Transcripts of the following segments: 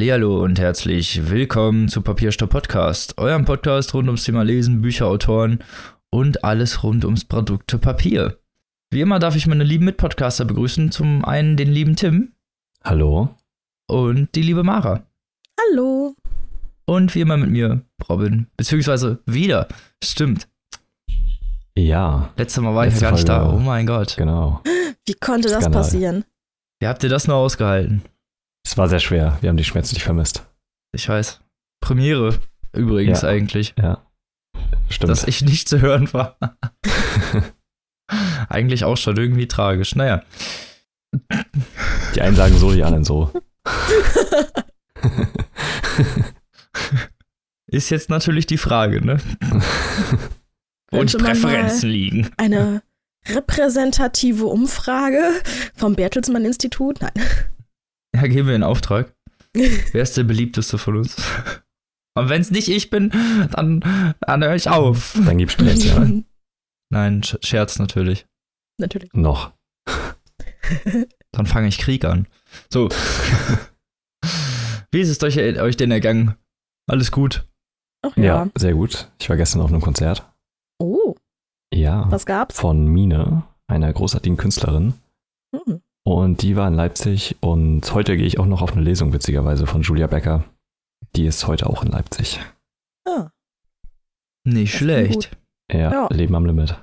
Hallihallo und herzlich willkommen zu Papierstopp Podcast, eurem Podcast rund ums Thema Lesen, Bücher, Autoren und alles rund ums Produkte Papier. Wie immer darf ich meine lieben Mitpodcaster begrüßen. Zum einen den lieben Tim Hallo. und die liebe Mara. Hallo. Und wie immer mit mir, Robin. Beziehungsweise wieder. Stimmt. Ja, Letztes Mal war ich ja Letzte gar nicht da. Oh mein Gott. genau. Wie konnte das Skandal. passieren? Wie habt ihr das nur ausgehalten? Es war sehr schwer. Wir haben dich schmerzlich vermisst. Ich weiß. Premiere übrigens Ja. eigentlich, Ja. Stimmt. dass ich nicht zu hören war. eigentlich auch schon irgendwie tragisch. Naja. die einen sagen so, die anderen so. Ist jetzt natürlich die Frage, ne? Wo die Präferenzen liegen. Eine repräsentative Umfrage vom Bertelsmann Institut? Nein. Ja, geben wir in Auftrag. Wer ist der beliebteste von uns? Und wenn es nicht ich bin, dann, dann höre ich auf. Dann gibt's Stress, ja. Nein, Sch- Scherz natürlich. Natürlich. Noch. Dann fange ich Krieg an. So. Wie ist es euch, euch denn ergangen? Alles gut? Ach Ja. ja. sehr gut. Ich war gestern auf einem Konzert. Oh, Ja. was gab's? Von Mine, einer großartigen Künstlerin. Hm. Und die war in Leipzig. Und heute gehe ich auch noch auf eine Lesung, witzigerweise, von Julia Becker. Die ist heute auch in Leipzig. Ah, Nicht Das schlecht. Ja, Ja. Leben am Limit.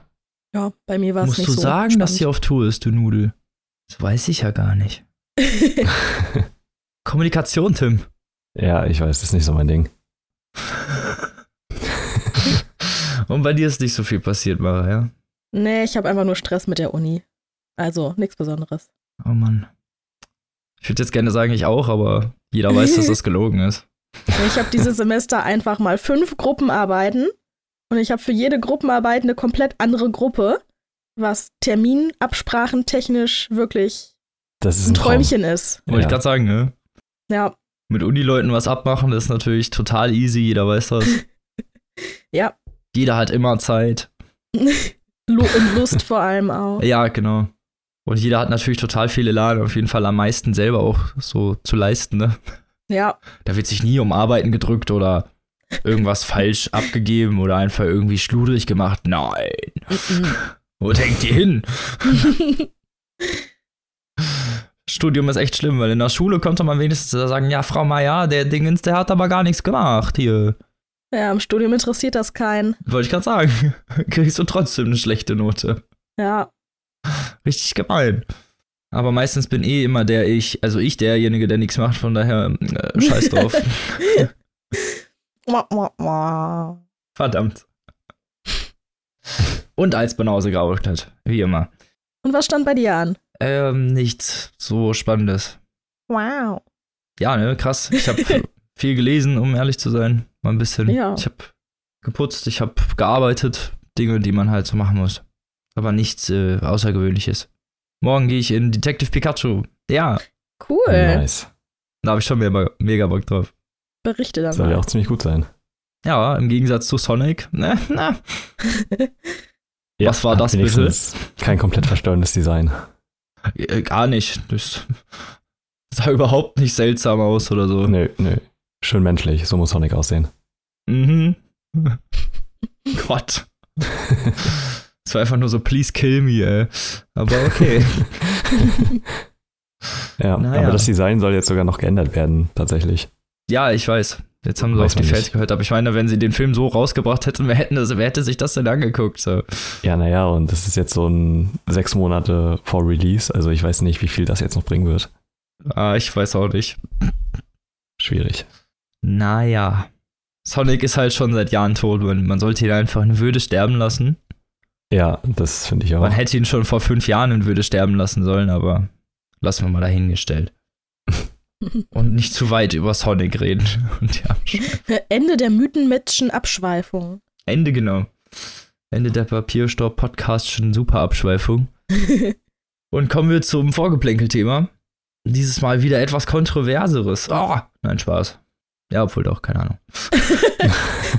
ja, bei mir war es Musst nicht du so sagen, dass sie spannend. auf Tour ist, du Nudel? Das weiß ich ja gar nicht. Kommunikation, Tim. ja, ich weiß, das ist nicht so mein Ding. Und bei dir ist nicht so viel passiert, Mara, ja? nee, ich habe einfach nur Stress mit der Uni. Also, nichts Besonderes. Oh Mann. Ich würde jetzt gerne sagen, ich auch, aber jeder weiß, dass das gelogen ist. Ich habe dieses Semester einfach mal fünf Gruppenarbeiten und ich habe für jede Gruppenarbeit eine komplett andere Gruppe, was Terminabsprachen technisch wirklich Das ist ein ein Traum. Träumchen ist. Wollte ich Ja. gerade sagen, ne? Ja, Mit Unileuten was abmachen, ist natürlich total easy, jeder weiß das. ja. Jeder hat immer Zeit. Und Lust vor allem auch. Ja, genau. Und jeder hat natürlich total viel Elan, auf jeden Fall am meisten selber auch so zu leisten, ne? Ja, Da wird sich nie um Arbeiten gedrückt oder irgendwas falsch abgegeben oder einfach irgendwie schludrig gemacht. Nein. Wo denkt ihr hin? Studium ist echt schlimm, weil in der Schule konnte man wenigstens sagen, ja, Frau Meier, der Dingens, der hat aber gar nichts gemacht hier. ja, im Studium interessiert das keinen. Wollte ich gerade sagen. Kriegst du trotzdem eine schlechte Note. Ja, Richtig gemein. Aber meistens bin eh immer der ich, also ich derjenige, der nichts macht, von daher äh, scheiß drauf. Verdammt. Und als geraucht hat, wie immer. Und was stand bei dir an? Ähm, nichts so Spannendes. Wow. Ja, ne, krass. Ich habe viel gelesen, um ehrlich zu sein. Mal ein bisschen. Ja. Ich habe geputzt, ich habe gearbeitet. Dinge, die man halt so machen muss. Aber nichts äh, Außergewöhnliches. Morgen gehe ich in Detective Pikachu. Ja, Cool. Nice. da habe ich schon mega, mega Bock drauf. Berichte dann Soll ja auch ziemlich gut sein. Ja, im Gegensatz zu Sonic. Ne, na. Ja, Was war das bitte? Kein komplett verstörendes Design. Äh, Gar nicht. Das sah überhaupt nicht seltsam aus oder so. Nö, nö. Schön menschlich, so muss Sonic aussehen. Mhm. Gott. Es war einfach nur so, please kill me, ey. Aber okay. Ja, Naja. aber das Design soll jetzt sogar noch geändert werden, tatsächlich. ja, ich weiß. Jetzt haben sie Weiß auf die Fans gehört. Aber ich meine, wenn sie den Film so rausgebracht hätten, wer, hätten das, wer hätte sich das denn angeguckt? So. Ja, naja, und das ist jetzt so ein sechs Monate vor Release, also ich weiß nicht, wie viel das jetzt noch bringen wird. Ah, ich weiß auch nicht. Schwierig. Naja. Sonic ist halt schon seit Jahren tot. Man sollte ihn einfach in Würde sterben lassen. Ja, das finde ich auch. Man hätte ihn schon vor fünf Jahren in Würde sterben lassen sollen, aber lassen wir mal dahingestellt. Und nicht zu weit über Sonic reden. Und ja, Ende der mythenmetschen Abschweifung. Ende genau. Ende der Papierstopp-Podcastschen Superabschweifung. Und kommen wir zum Vorgeplänkel-Thema. Dieses Mal wieder etwas Kontroverseres. Oh, nein, Spaß. Ja, obwohl doch, keine Ahnung.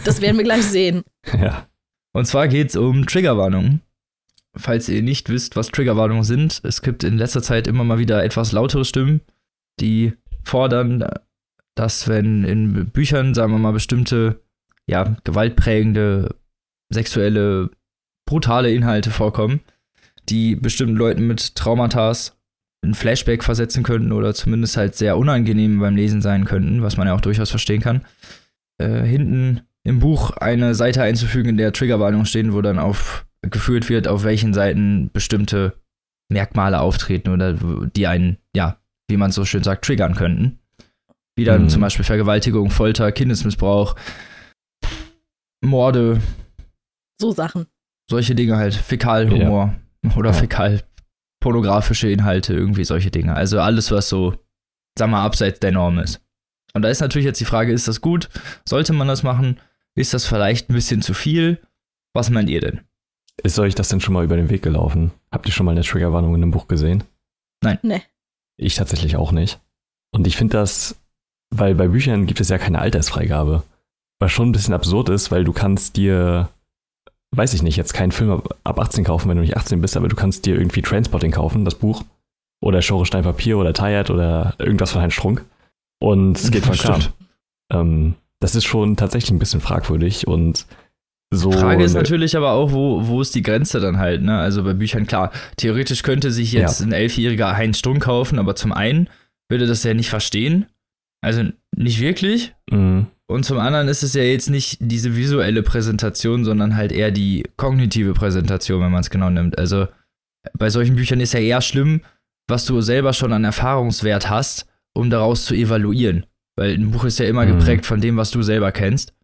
Das werden wir gleich sehen. Ja. Und zwar geht es um Triggerwarnungen. Falls ihr nicht wisst, was Triggerwarnungen sind, es gibt in letzter Zeit immer mal wieder etwas lautere Stimmen, die fordern, dass wenn in Büchern, sagen wir mal, bestimmte, ja, gewaltprägende, sexuelle, brutale Inhalte vorkommen, die bestimmten Leuten mit Traumata ein Flashback versetzen könnten oder zumindest halt sehr unangenehm beim Lesen sein könnten, was man ja auch durchaus verstehen kann, äh, hinten im Buch eine Seite einzufügen, in der Triggerwarnungen stehen, wo dann aufgeführt wird, auf welchen Seiten bestimmte Merkmale auftreten oder die einen, ja, wie man so schön sagt, triggern könnten. Wie dann mhm. zum Beispiel Vergewaltigung, Folter, Kindesmissbrauch, Morde. So Sachen. Solche Dinge halt. Fäkalhumor ja. oder ja. fäkalpornografische Inhalte, irgendwie solche Dinge. Also alles, was so, sag mal, abseits der Norm ist. Und da ist natürlich jetzt die Frage, ist das gut? Sollte man das machen? Ist das vielleicht ein bisschen zu viel? Was meint ihr denn? Ist euch das denn schon mal über den Weg gelaufen? Habt ihr schon mal eine Triggerwarnung in einem Buch gesehen? Nein. Nee. Ich tatsächlich auch nicht. Und ich finde das, weil bei Büchern gibt es ja keine Altersfreigabe. Was schon ein bisschen absurd ist, weil du kannst dir, weiß ich nicht, jetzt keinen Film ab 18 kaufen, wenn du nicht 18 bist, aber du kannst dir irgendwie Transporting kaufen, das Buch. Oder Schore Stein Papier oder Tired oder irgendwas von Heinz Strunk. Und es geht voll klar. Ähm, das ist schon tatsächlich ein bisschen fragwürdig und so. Frage ist natürlich aber auch, wo, wo ist die Grenze dann halt, ne? Also bei Büchern, klar, theoretisch könnte sich jetzt ja. ein Elfjähriger Heinz Strunk kaufen, aber zum einen würde das ja nicht verstehen. Also nicht wirklich. Mhm. Und zum anderen ist es ja jetzt nicht diese visuelle Präsentation, sondern halt eher die kognitive Präsentation, wenn man es genau nimmt. Also bei solchen Büchern ist ja eher schlimm, was du selber schon an Erfahrungswert hast, um daraus zu evaluieren. Weil ein Buch ist ja immer mhm. geprägt von dem, was du selber kennst.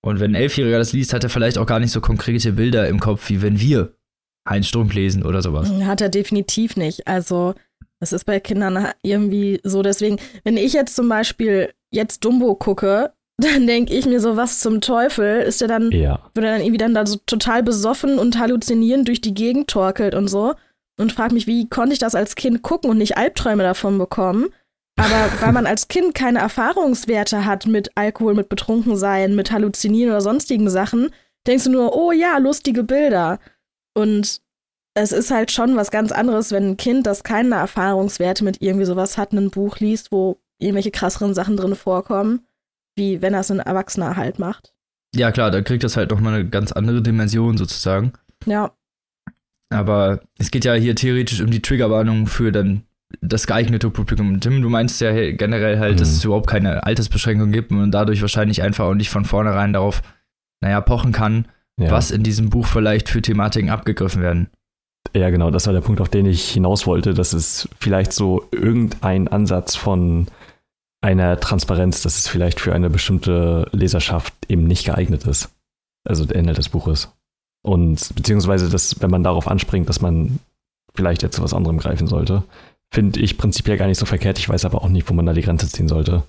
Und wenn ein Elfjähriger das liest, hat er vielleicht auch gar nicht so konkrete Bilder im Kopf, wie wenn wir Heinz Strunk lesen oder sowas. Hat er definitiv nicht. Also, es ist bei Kindern irgendwie so. Deswegen, wenn ich jetzt zum Beispiel jetzt Dumbo gucke, dann denke ich mir so, was zum Teufel ist der dann, ja. wenn er dann irgendwie dann da so total besoffen und halluzinierend durch die Gegend torkelt und so und frage mich, wie konnte ich das als Kind gucken und nicht Albträume davon bekommen? Aber weil man als Kind keine Erfahrungswerte hat mit Alkohol, mit Betrunkensein, mit Halluzinieren oder sonstigen Sachen, denkst du nur, oh ja, lustige Bilder. Und es ist halt schon was ganz anderes, wenn ein Kind, das keine Erfahrungswerte mit irgendwie sowas hat, ein Buch liest, wo irgendwelche krasseren Sachen drin vorkommen, wie wenn das ein Erwachsener halt macht. Ja, klar, da kriegt das halt nochmal eine ganz andere Dimension sozusagen. Ja. Aber es geht ja hier theoretisch um die Triggerwarnung für dann das geeignete Publikum. Tim, du meinst ja generell halt, mhm. dass es überhaupt keine Altersbeschränkung gibt und dadurch wahrscheinlich einfach auch nicht von vornherein darauf, naja, pochen kann, ja. was in diesem Buch vielleicht für Thematiken abgegriffen werden. Ja, genau, das war der Punkt, auf den ich hinaus wollte, dass es vielleicht so irgendein Ansatz von einer Transparenz, dass es vielleicht für eine bestimmte Leserschaft eben nicht geeignet ist. Also der Inhalt des Buches. Und beziehungsweise, dass, wenn man darauf anspringt, dass man vielleicht jetzt zu was anderem greifen sollte finde ich prinzipiell gar nicht so verkehrt. Ich weiß aber auch nicht, wo man da die Grenze ziehen sollte.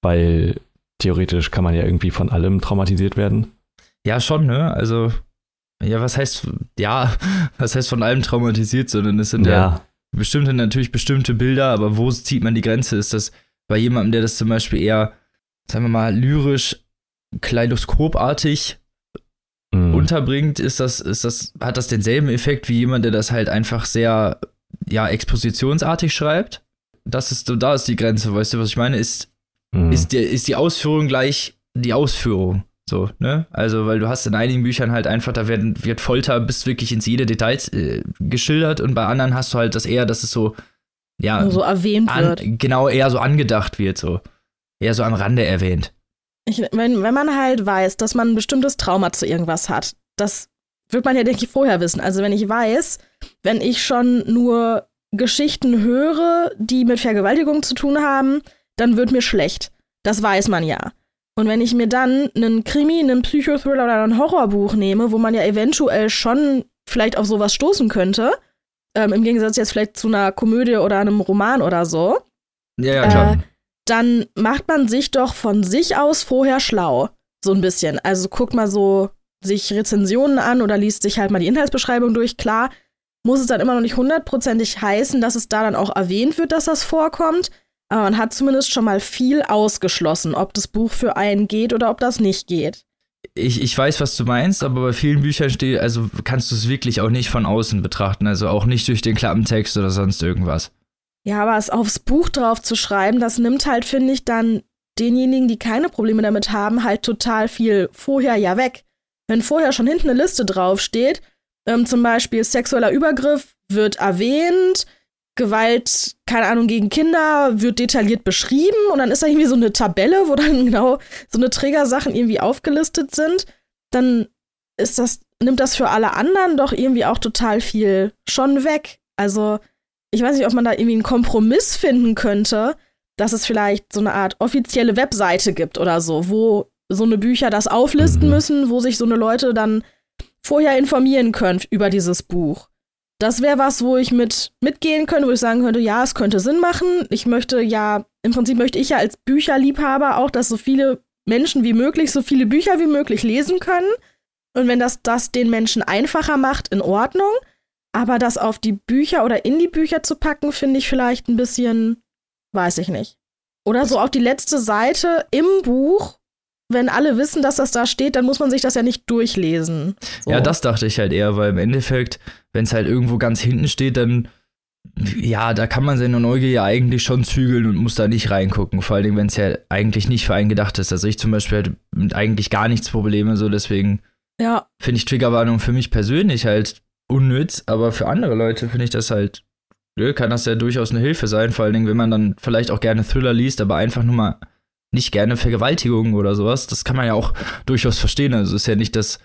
Weil theoretisch kann man ja irgendwie von allem traumatisiert werden. Ja, schon, ne? Also, ja, was heißt, ja, was heißt von allem traumatisiert, sondern es sind ja, ja bestimmte, natürlich bestimmte Bilder, aber wo zieht man die Grenze? Ist das bei jemandem, der das zum Beispiel eher, sagen wir mal, lyrisch, kaleidoskopartig mhm. unterbringt, ist das, ist das, hat das denselben Effekt wie jemand, der das halt einfach sehr ja, expositionsartig schreibt. Das ist, da ist die Grenze, weißt du, was ich meine? Ist, mhm. ist, die, ist die Ausführung gleich die Ausführung. So, ne? Also, weil du hast in einigen Büchern halt einfach, da werden, wird Folter bis wirklich ins jede Details äh, geschildert und bei anderen hast du halt das eher, dass es so, ja. so erwähnt an, wird. Genau, eher so angedacht wird, so. Eher so am Rande erwähnt. Ich, wenn, wenn man halt weiß, dass man ein bestimmtes Trauma zu irgendwas hat, das wird man ja, denke ich, vorher wissen. Also wenn ich weiß, wenn ich schon nur Geschichten höre, die mit Vergewaltigung zu tun haben, dann wird mir schlecht. Das weiß man ja. Und wenn ich mir dann einen Krimi, einen Psychothriller oder ein Horrorbuch nehme, wo man ja eventuell schon vielleicht auf sowas stoßen könnte, ähm, im Gegensatz jetzt vielleicht zu einer Komödie oder einem Roman oder so, ja, ja, klar. Äh, dann macht man sich doch von sich aus vorher schlau. So ein bisschen. Also guckt mal so sich Rezensionen an oder liest sich halt mal die Inhaltsbeschreibung durch. Klar, muss es dann immer noch nicht hundertprozentig heißen, dass es da dann auch erwähnt wird, dass das vorkommt. Aber man hat zumindest schon mal viel ausgeschlossen, ob das Buch für einen geht oder ob das nicht geht. Ich, ich weiß, was du meinst, aber bei vielen Büchern steht, also kannst du es wirklich auch nicht von außen betrachten, also auch nicht durch den Klappentext oder sonst irgendwas. Ja, aber es aufs Buch drauf zu schreiben, das nimmt halt, finde ich, dann denjenigen, die keine Probleme damit haben, halt total viel vorher ja weg. Wenn vorher schon hinten eine Liste draufsteht, ähm, zum Beispiel sexueller Übergriff wird erwähnt, Gewalt, keine Ahnung, gegen Kinder wird detailliert beschrieben und dann ist da irgendwie so eine Tabelle, wo dann genau so eine Trägersachen irgendwie aufgelistet sind, dann ist das, nimmt das für alle anderen doch irgendwie auch total viel schon weg. Also, ich weiß nicht, ob man da irgendwie einen Kompromiss finden könnte, dass es vielleicht so eine Art offizielle Webseite gibt oder so, wo so eine Bücher das auflisten mhm. müssen, wo sich so eine Leute dann vorher informieren können über dieses Buch. Das wäre was, wo ich mit mitgehen könnte, wo ich sagen könnte, ja, es könnte Sinn machen. Ich möchte ja, im Prinzip möchte ich ja als Bücherliebhaber auch, dass so viele Menschen wie möglich so viele Bücher wie möglich lesen können. Und wenn das das den Menschen einfacher macht, in Ordnung. Aber das auf die Bücher oder in die Bücher zu packen, finde ich vielleicht ein bisschen Weiß ich nicht. Oder so auf die letzte Seite im Buch, wenn alle wissen, dass das da steht, dann muss man sich das ja nicht durchlesen. So. Ja, das dachte ich halt eher, weil im Endeffekt, wenn es halt irgendwo ganz hinten steht, dann ja, da kann man seine Neugier ja eigentlich schon zügeln und muss da nicht reingucken. Vor allem, wenn es ja eigentlich nicht für einen gedacht ist. Also ich zum Beispiel halt mit eigentlich gar nichts Probleme, so deswegen ja. finde ich Triggerwarnung für mich persönlich halt unnütz, aber für andere Leute finde ich das halt Nö, kann das ja durchaus eine Hilfe sein, vor allen Dingen, wenn man dann vielleicht auch gerne Thriller liest, aber einfach nur mal nicht gerne Vergewaltigung oder sowas. Das kann man ja auch durchaus verstehen. Also es ist ja nicht das,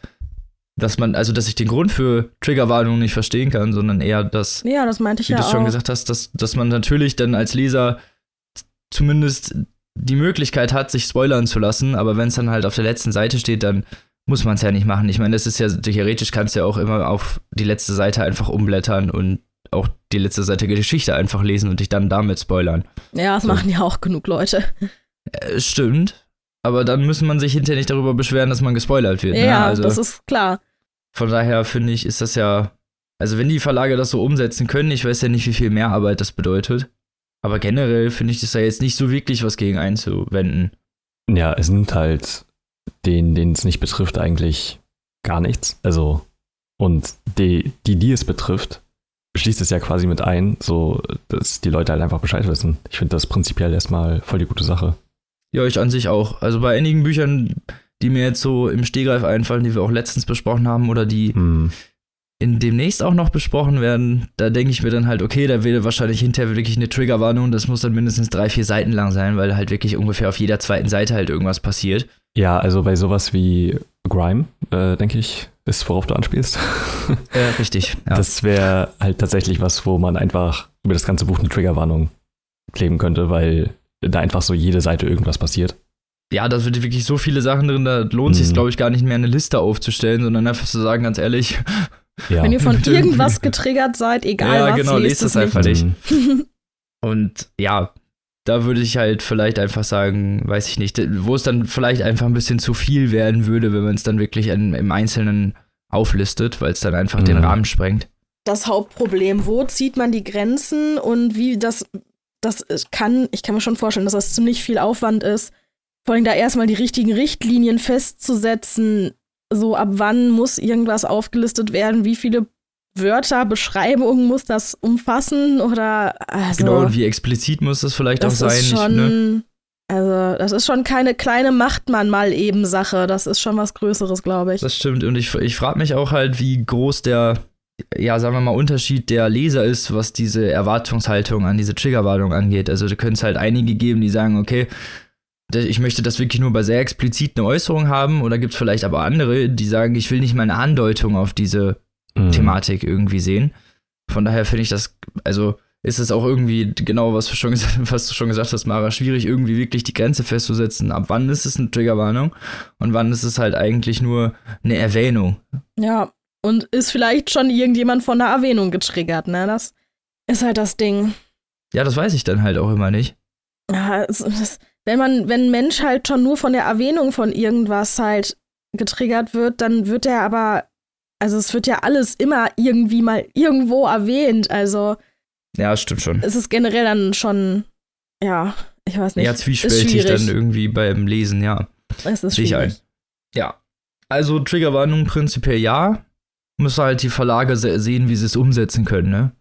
dass man, also dass ich den Grund für Triggerwarnung nicht verstehen kann, sondern eher das, ja, das meinte ich wie ja du schon gesagt hast, dass, dass man natürlich dann als Leser zumindest die Möglichkeit hat, sich spoilern zu lassen, aber wenn es dann halt auf der letzten Seite steht, dann muss man es ja nicht machen. Ich meine, das ist ja, theoretisch kannst du ja auch immer auf die letzte Seite einfach umblättern und auch die letzte Seite Geschichte einfach lesen und dich dann damit spoilern. Ja, das so. machen ja auch genug Leute. Äh, stimmt. Aber dann muss man sich hinterher nicht darüber beschweren, dass man gespoilert wird. Ne? Ja, ne? also, das ist klar. Von daher finde ich, ist das ja. Also, wenn die Verlage das so umsetzen können, ich weiß ja nicht, wie viel mehr Arbeit das bedeutet. Aber generell finde ich das da jetzt nicht so wirklich was gegen einzuwenden. Ja, es nimmt halt den, den es nicht betrifft, eigentlich gar nichts. Also, und die, die, die es betrifft, schließt es ja quasi mit ein, so dass die Leute halt einfach Bescheid wissen. Ich finde das prinzipiell erstmal voll die gute Sache. Ja, ich an sich auch. Also bei einigen Büchern, die mir jetzt so im Stehgreif einfallen, die wir auch letztens besprochen haben oder die hm. in demnächst auch noch besprochen werden, da denke ich mir dann halt, okay, da wäre wahrscheinlich hinterher wirklich eine Triggerwarnung. Das muss dann mindestens drei, vier Seiten lang sein, weil halt wirklich ungefähr auf jeder zweiten Seite halt irgendwas passiert. Ja, also bei sowas wie Grime, äh, denke ich, ist, worauf du anspielst. Äh, richtig. Ja. Das wäre halt tatsächlich was, wo man einfach über das ganze Buch eine Triggerwarnung kleben könnte, weil da einfach so jede Seite irgendwas passiert. Ja, da sind wirklich so viele Sachen drin, da lohnt mhm. sich, glaube ich, gar nicht mehr eine Liste aufzustellen, sondern einfach zu sagen, ganz ehrlich. Ja. Wenn ihr von irgendwas getriggert seid, egal ja, was, genau, lest es einfach nicht. Mhm. Und ja, da würde ich halt vielleicht einfach sagen, weiß ich nicht, wo es dann vielleicht einfach ein bisschen zu viel werden würde, wenn man es dann wirklich in, im Einzelnen auflistet, weil es dann einfach mhm. den Rahmen sprengt. Das Hauptproblem, wo zieht man die Grenzen und wie das, das kann, ich kann mir schon vorstellen, dass das ziemlich viel Aufwand ist, vor allem da erstmal die richtigen Richtlinien festzusetzen, so ab wann muss irgendwas aufgelistet werden, wie viele Wörter, Beschreibungen muss das umfassen oder also, Genau, und wie explizit muss das vielleicht das auch sein? Ist schon, ne? Also, das ist schon keine kleine Machtmann mal eben Sache. Das ist schon was Größeres, glaube ich. Das stimmt. Und ich, ich frage mich auch halt, wie groß der, ja, sagen wir mal, Unterschied der Leser ist, was diese Erwartungshaltung an diese Triggerwarnung angeht. Also, da können es halt einige geben, die sagen, okay, ich möchte das wirklich nur bei sehr expliziten Äußerungen haben. Oder gibt es vielleicht aber andere, die sagen, ich will nicht mal eine Andeutung auf diese mhm. Thematik irgendwie sehen. Von daher finde ich das, also ist es auch irgendwie genau, was du, schon gesagt, was du schon gesagt hast, Mara, schwierig, irgendwie wirklich die Grenze festzusetzen. Ab wann ist es eine Triggerwarnung und wann ist es halt eigentlich nur eine Erwähnung? Ja, und ist vielleicht schon irgendjemand von einer Erwähnung getriggert, ne? Das ist halt das Ding. Ja, das weiß ich dann halt auch immer nicht. Ja, es, es, wenn man, wenn ein Mensch halt schon nur von der Erwähnung von irgendwas halt getriggert wird, dann wird er aber also es wird ja alles immer irgendwie mal irgendwo erwähnt. Also ja, stimmt schon. Es ist generell dann schon, ja, ich weiß nicht. Ja, zwiespältig dann irgendwie beim Lesen, ja. Es ist schwierig. Ein. Ja. Also Triggerwarnung prinzipiell ja. Müssen halt die Verlage sehen, wie sie es umsetzen können, ne?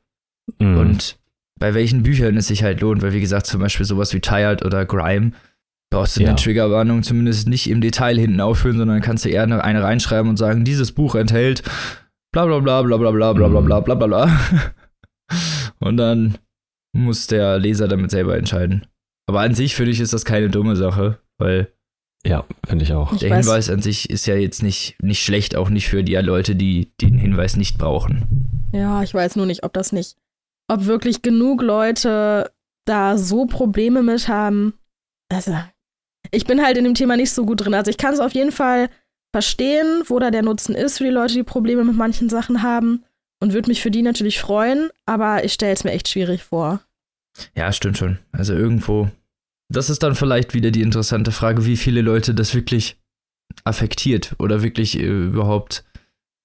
Mhm. Und bei welchen Büchern es sich halt lohnt, weil wie gesagt, zum Beispiel sowas wie Tired oder Grime, brauchst du ja. eine Triggerwarnung zumindest nicht im Detail hinten aufführen, sondern kannst du eher eine, reinschreiben und sagen, dieses Buch enthält bla bla bla bla bla bla bla bla bla bla bla bla. Und dann muss der Leser damit selber entscheiden. Aber an sich finde ich, ist das keine dumme Sache, weil. Ja, finde ich auch. Der Hinweis an sich ist ja jetzt nicht, nicht schlecht, auch nicht für die Leute, die den Hinweis nicht brauchen. Ja, ich weiß nur nicht, ob das nicht, ob wirklich genug Leute da so Probleme mit haben. Also, ich bin halt in dem Thema nicht so gut drin. Also, ich kann es auf jeden Fall verstehen, wo da der Nutzen ist für die Leute, die Probleme mit manchen Sachen haben und würde mich für die natürlich freuen, aber ich stelle es mir echt schwierig vor. Ja, stimmt schon. Also irgendwo, das ist dann vielleicht wieder die interessante Frage, wie viele Leute das wirklich affektiert oder wirklich äh, überhaupt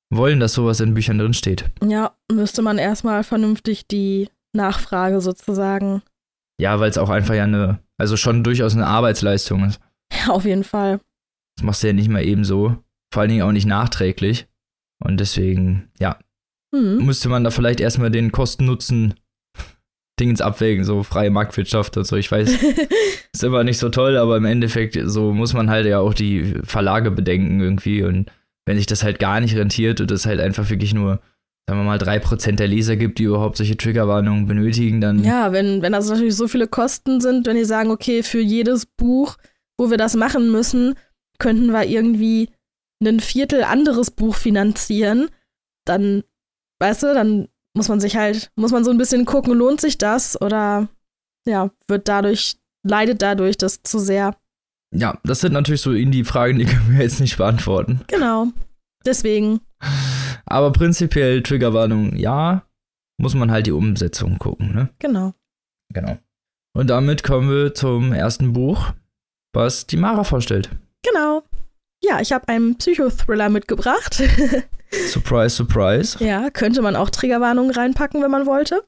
wollen, dass sowas in Büchern drin steht. Ja, müsste man erstmal vernünftig die Nachfrage sozusagen. Ja, weil es auch einfach ja eine, also schon durchaus eine Arbeitsleistung ist. Ja, auf jeden Fall. Das machst du ja nicht mal eben so. Vor allen Dingen auch nicht nachträglich. Und deswegen, ja, mhm. müsste man da vielleicht erstmal den Kosten-Nutzen Dingens abwägen, so freie Marktwirtschaft und so. Ich weiß, ist immer nicht so toll, aber im Endeffekt, so muss man halt ja auch die Verlage bedenken irgendwie. Und wenn sich das halt gar nicht rentiert und es halt einfach wirklich nur, sagen wir mal, drei Prozent der Leser gibt, die überhaupt solche Triggerwarnungen benötigen, dann. Ja, wenn, wenn das natürlich so viele Kosten sind, wenn die sagen, okay, für jedes Buch, wo wir das machen müssen, könnten wir irgendwie ein Viertel anderes Buch finanzieren, dann, weißt du, dann muss man sich halt, muss man so ein bisschen gucken, lohnt sich das oder ja, wird dadurch, leidet dadurch das zu sehr. Ja, das sind natürlich so Indie-Fragen, die können wir jetzt nicht beantworten. Genau. Deswegen. Aber prinzipiell Triggerwarnung, ja, muss man halt die Umsetzung gucken, ne? Genau. Genau. Und damit kommen wir zum ersten Buch, was die Mara vorstellt. Genau. Ja, ich habe einen Psychothriller mitgebracht. surprise, surprise. Ja, könnte man auch Triggerwarnungen reinpacken, wenn man wollte.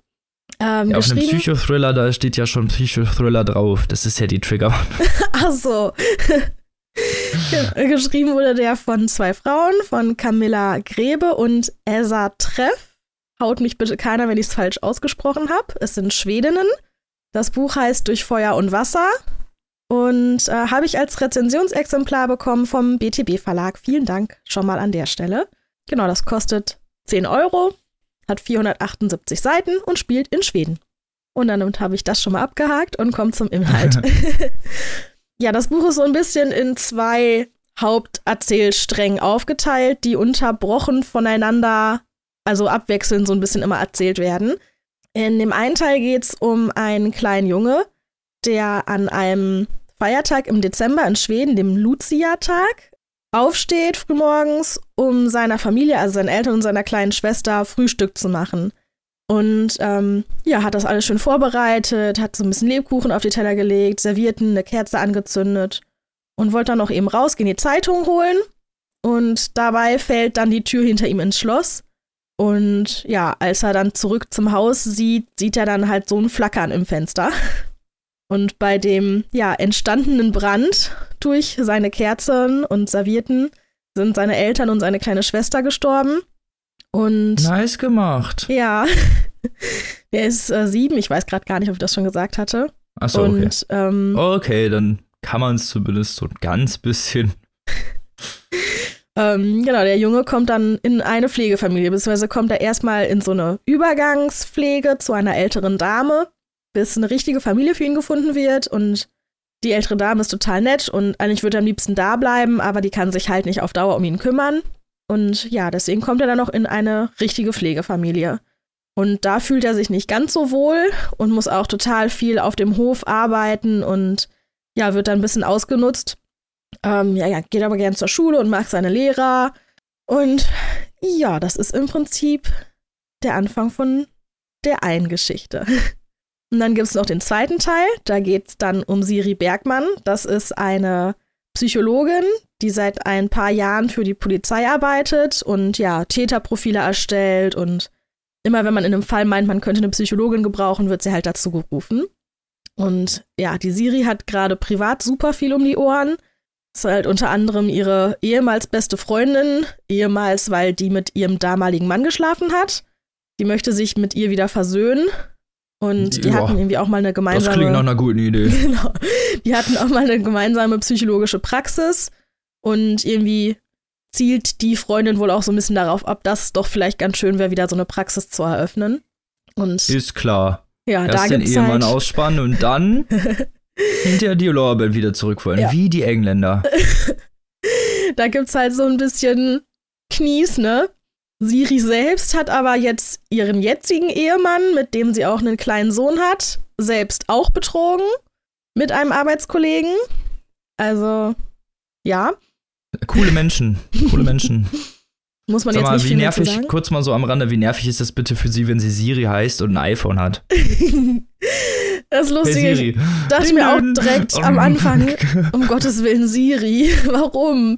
Ähm, ja, auf einem Psychothriller, da steht ja schon Psychothriller drauf. Das ist ja die Triggerwarnung. Ach so. geschrieben wurde der von zwei Frauen, von Camilla Grebe und Elsa Treff. Haut mich bitte keiner, wenn ich es falsch ausgesprochen habe. Es sind Schwedinnen. Das Buch heißt Durch Feuer und Wasser und äh, habe ich als Rezensionsexemplar bekommen vom BTB Verlag. Vielen Dank schon mal an der Stelle. Genau, das kostet 10 Euro, hat 478 Seiten und spielt in Schweden. Und dann habe ich das schon mal abgehakt und komme zum Inhalt. ja, das Buch ist so ein bisschen in zwei Haupterzählsträngen aufgeteilt, die unterbrochen voneinander, also abwechselnd so ein bisschen immer erzählt werden. In dem einen Teil geht es um einen kleinen Junge, der an einem Feiertag im Dezember in Schweden, dem Lucia-Tag, aufsteht frühmorgens, um seiner Familie, also seinen Eltern und seiner kleinen Schwester, Frühstück zu machen. Und ähm, ja, hat das alles schön vorbereitet, hat so ein bisschen Lebkuchen auf die Teller gelegt, Servierten, eine Kerze angezündet und wollte dann noch eben rausgehen, die Zeitung holen. Und dabei fällt dann die Tür hinter ihm ins Schloss. Und ja, als er dann zurück zum Haus sieht, sieht er dann halt so ein Flackern im Fenster. Und bei dem ja entstandenen Brand durch seine Kerzen und Servierten sind seine Eltern und seine kleine Schwester gestorben. Und nice gemacht. Ja, er ist äh, sieben. Ich weiß gerade gar nicht, ob ich das schon gesagt hatte. Achso, okay. Und, ähm, okay, dann kann man es zumindest so ein ganz bisschen. ähm, genau, der Junge kommt dann in eine Pflegefamilie, beziehungsweise kommt er erstmal in so eine Übergangspflege zu einer älteren Dame bis eine richtige Familie für ihn gefunden wird und die ältere Dame ist total nett und eigentlich würde er am liebsten da bleiben, aber die kann sich halt nicht auf Dauer um ihn kümmern. Und ja, deswegen kommt er dann noch in eine richtige Pflegefamilie. Und da fühlt er sich nicht ganz so wohl und muss auch total viel auf dem Hof arbeiten und ja, wird dann ein bisschen ausgenutzt. Ähm, ja, ja, geht aber gern zur Schule und mag seine Lehrer. Und ja, das ist im Prinzip der Anfang von der einen Geschichte. Und dann gibt es noch den zweiten Teil. Da geht es dann um Siri Bergmann. Das ist eine Psychologin, die seit ein paar Jahren für die Polizei arbeitet und ja, Täterprofile erstellt. Und immer wenn man in einem Fall meint, man könnte eine Psychologin gebrauchen, wird sie halt dazu gerufen. Und ja, die Siri hat gerade privat super viel um die Ohren. Ist halt unter anderem ihre ehemals beste Freundin, ehemals, weil die mit ihrem damaligen Mann geschlafen hat. Die möchte sich mit ihr wieder versöhnen Und die ja, hatten irgendwie auch mal eine gemeinsame. Das klingt nach einer guten Idee. genau. Die hatten auch mal eine gemeinsame psychologische Praxis. Und irgendwie zielt die Freundin wohl auch so ein bisschen darauf ab, dass es doch vielleicht ganz schön wäre, wieder so eine Praxis zu eröffnen. Und ist klar. Ja, Erst da den Ehemann halt, ausspannen und dann hinterher die Lorbeeren wieder zurückholen. Ja. Wie die Engländer. da gibt's halt so ein bisschen Knies, ne? Siri selbst hat aber jetzt ihren jetzigen Ehemann, mit dem sie auch einen kleinen Sohn hat, selbst auch betrogen mit einem Arbeitskollegen. Also, ja. Coole Menschen. Coole Menschen. Muss man Sag jetzt mal, nicht wie nervig, sagen. kurz mal so am Rande, wie nervig ist das bitte für sie, wenn sie Siri heißt und ein iPhone hat? das ist lustig. Hey Siri. dachte ich mir auch direkt Oh. am Anfang, um Gottes Willen, Siri, warum?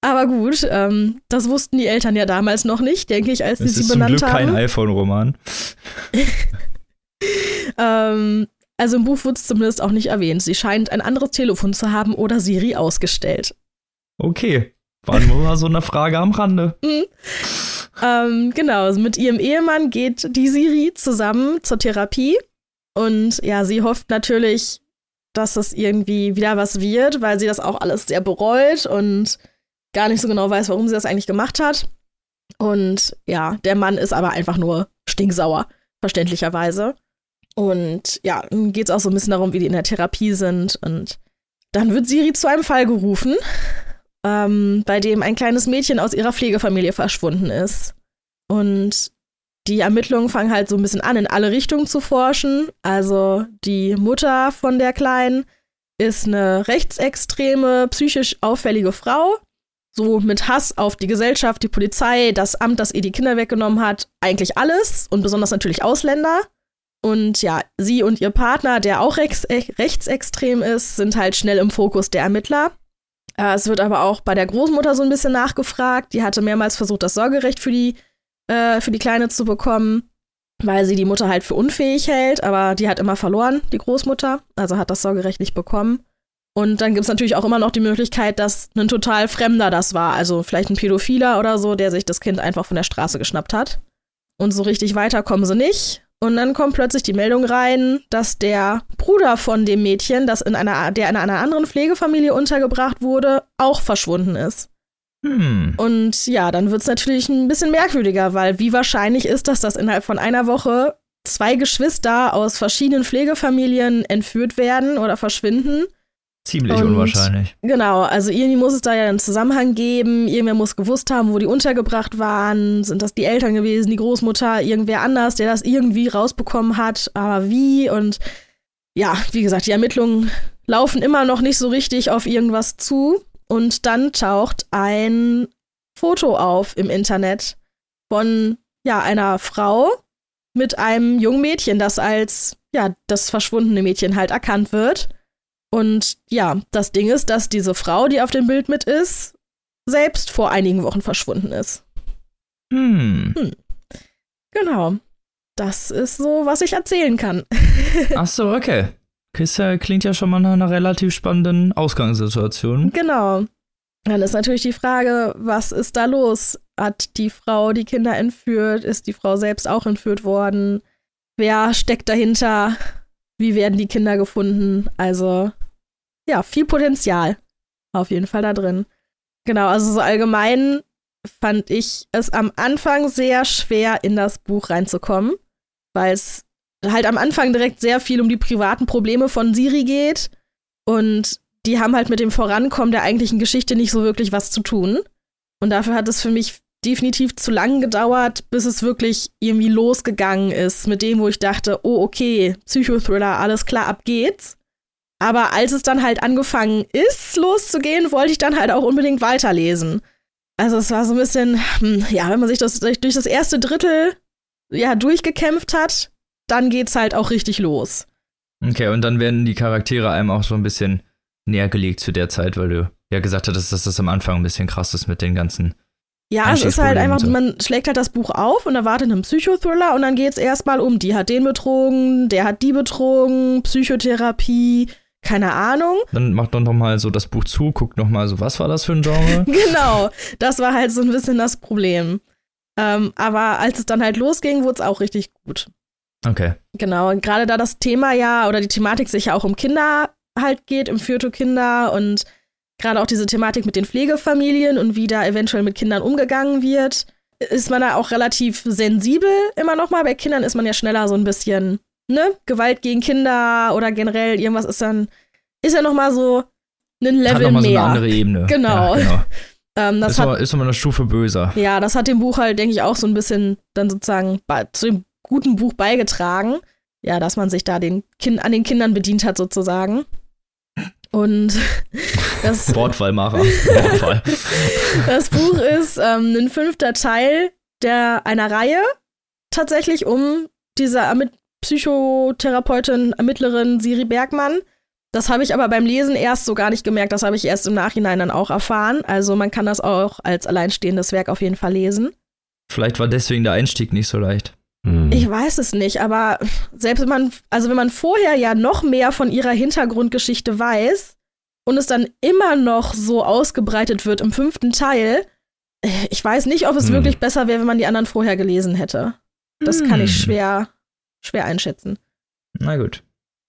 Aber gut, ähm, das wussten die Eltern ja damals noch nicht, denke ich, als sie Es sie ist zum benannt Glück kein haben. iPhone-Roman. Ähm, also im Buch wird es zumindest auch nicht erwähnt. Sie scheint ein anderes Telefon zu haben oder Siri ausgestellt. Okay. War nur mal so eine Frage am Rande. Ähm, genau, also mit ihrem Ehemann geht die Siri zusammen zur Therapie. Und ja, sie hofft natürlich, dass es irgendwie wieder was wird, weil sie das auch alles sehr bereut und gar nicht so genau weiß, warum sie das eigentlich gemacht hat. Und ja, der Mann ist aber einfach nur stinksauer, verständlicherweise. Und ja, dann geht es auch so ein bisschen darum, wie die in der Therapie sind. Und dann wird Siri zu einem Fall gerufen, ähm, bei dem ein kleines Mädchen aus ihrer Pflegefamilie verschwunden ist. Und die Ermittlungen fangen halt so ein bisschen an, in alle Richtungen zu forschen. Also die Mutter von der Kleinen ist eine rechtsextreme, psychisch auffällige Frau. So mit Hass auf die Gesellschaft, die Polizei, das Amt, das ihr die Kinder weggenommen hat, eigentlich alles und besonders natürlich Ausländer. Und ja, sie und ihr Partner, der auch rechts, äh, rechtsextrem ist, sind halt schnell im Fokus der Ermittler. Äh, es wird aber auch bei der Großmutter so ein bisschen nachgefragt. Die hatte mehrmals versucht, das Sorgerecht für die, äh, für die Kleine zu bekommen, weil sie die Mutter halt für unfähig hält, aber die hat immer verloren, die Großmutter, also hat das Sorgerecht nicht bekommen. Und dann gibt es natürlich auch immer noch die Möglichkeit, dass ein total Fremder das war, also vielleicht ein Pädophiler oder so, der sich das Kind einfach von der Straße geschnappt hat. Und so richtig weiter kommen sie nicht. Und dann kommt plötzlich die Meldung rein, dass der Bruder von dem Mädchen, das in einer, der in einer anderen Pflegefamilie untergebracht wurde, auch verschwunden ist. Hm. Und ja, dann wird es natürlich ein bisschen merkwürdiger, weil wie wahrscheinlich ist das, dass innerhalb von einer Woche zwei Geschwister aus verschiedenen Pflegefamilien entführt werden oder verschwinden? Ziemlich Und- unwahrscheinlich. Genau, also irgendwie muss es da ja einen Zusammenhang geben. Irgendwer muss gewusst haben, wo die untergebracht waren. Sind das die Eltern gewesen, die Großmutter, irgendwer anders, der das irgendwie rausbekommen hat? Aber wie? Und ja, wie gesagt, die Ermittlungen laufen immer noch nicht so richtig auf irgendwas zu. Und dann taucht ein Foto auf im Internet von ja, einer Frau mit einem jungen Mädchen, das als ja, das verschwundene Mädchen halt erkannt wird. Und ja, das Ding ist, dass diese Frau, die auf dem Bild mit ist, selbst vor einigen Wochen verschwunden ist. Hm. Genau. Das ist so, was ich erzählen kann. Ach so, okay. Ja- klingt ja schon mal nach einer relativ spannenden Ausgangssituation. Genau. Dann ist natürlich die Frage, was ist da los? Hat die Frau die Kinder entführt? Ist die Frau selbst auch entführt worden? Wer steckt dahinter? Wie werden die Kinder gefunden? Also, ja, viel Potenzial auf jeden Fall da drin. Genau, also so allgemein fand ich es am Anfang sehr schwer, in das Buch reinzukommen, weil es halt am Anfang direkt sehr viel um die privaten Probleme von Siri geht und die haben halt mit dem Vorankommen der eigentlichen Geschichte nicht so wirklich was zu tun. Und dafür hat es für mich definitiv zu lang gedauert, bis es wirklich irgendwie losgegangen ist mit dem, wo ich dachte, oh okay, Psychothriller, alles klar, ab geht's. Aber als es dann halt angefangen ist, loszugehen, wollte ich dann halt auch unbedingt weiterlesen. Also es war so ein bisschen, hm, ja, wenn man sich das durch das erste Drittel ja durchgekämpft hat, dann geht's halt auch richtig los. Okay, und dann werden die Charaktere einem auch so ein bisschen näher gelegt zu der Zeit, weil du ja gesagt hattest, dass das am Anfang ein bisschen krass ist mit den ganzen. Ja, es ist halt einfach, so. man schlägt halt das Buch auf und erwartet einen Psychothriller und dann geht's erstmal um, die hat den betrogen, der hat die betrogen, Psychotherapie, keine Ahnung. Dann macht doch noch mal so das Buch zu, guckt noch mal so, was war das für ein Genre? genau, das war halt so ein bisschen das Problem. Ähm, aber als es dann halt losging, wurde es auch richtig gut. Okay. Genau, und gerade da das Thema ja oder die Thematik sich ja auch um Kinder halt geht, um Fürto-Kinder und gerade auch diese Thematik mit den Pflegefamilien und wie da eventuell mit Kindern umgegangen wird, ist man da auch relativ sensibel immer noch mal. Bei Kindern ist man ja schneller so ein bisschen, ne? Gewalt gegen Kinder oder generell irgendwas ist dann, ist ja noch mal so ein Level hat noch mal mehr. So eine andere Ebene. Genau. Ja, genau. ähm, das ist, hat, ist immer eine Stufe böser. Ja, das hat dem Buch halt, denke ich, auch so ein bisschen dann sozusagen zu dem guten Buch beigetragen. Ja, dass man sich da den kind, an den Kindern bedient hat, sozusagen. Und das, Wortwahlmacher. Wortwahl. das Buch ist ähm, ein fünfter Teil der einer Reihe tatsächlich um diese Ermitt Psychotherapeutin, Ermittlerin Siri Bergmann. Das habe ich aber beim Lesen erst so gar nicht gemerkt. Das habe ich erst im Nachhinein dann auch erfahren. Also man kann das auch als alleinstehendes Werk auf jeden Fall lesen. Vielleicht war deswegen der Einstieg nicht so leicht. Hm. Ich weiß es nicht, aber selbst wenn man, also wenn man vorher ja noch mehr von ihrer Hintergrundgeschichte weiß und es dann immer noch so ausgebreitet wird im fünften Teil, ich weiß nicht, ob es hm. wirklich besser wäre, wenn man die anderen vorher gelesen hätte. Das hm. kann ich hm. schwer, schwer einschätzen. Na gut.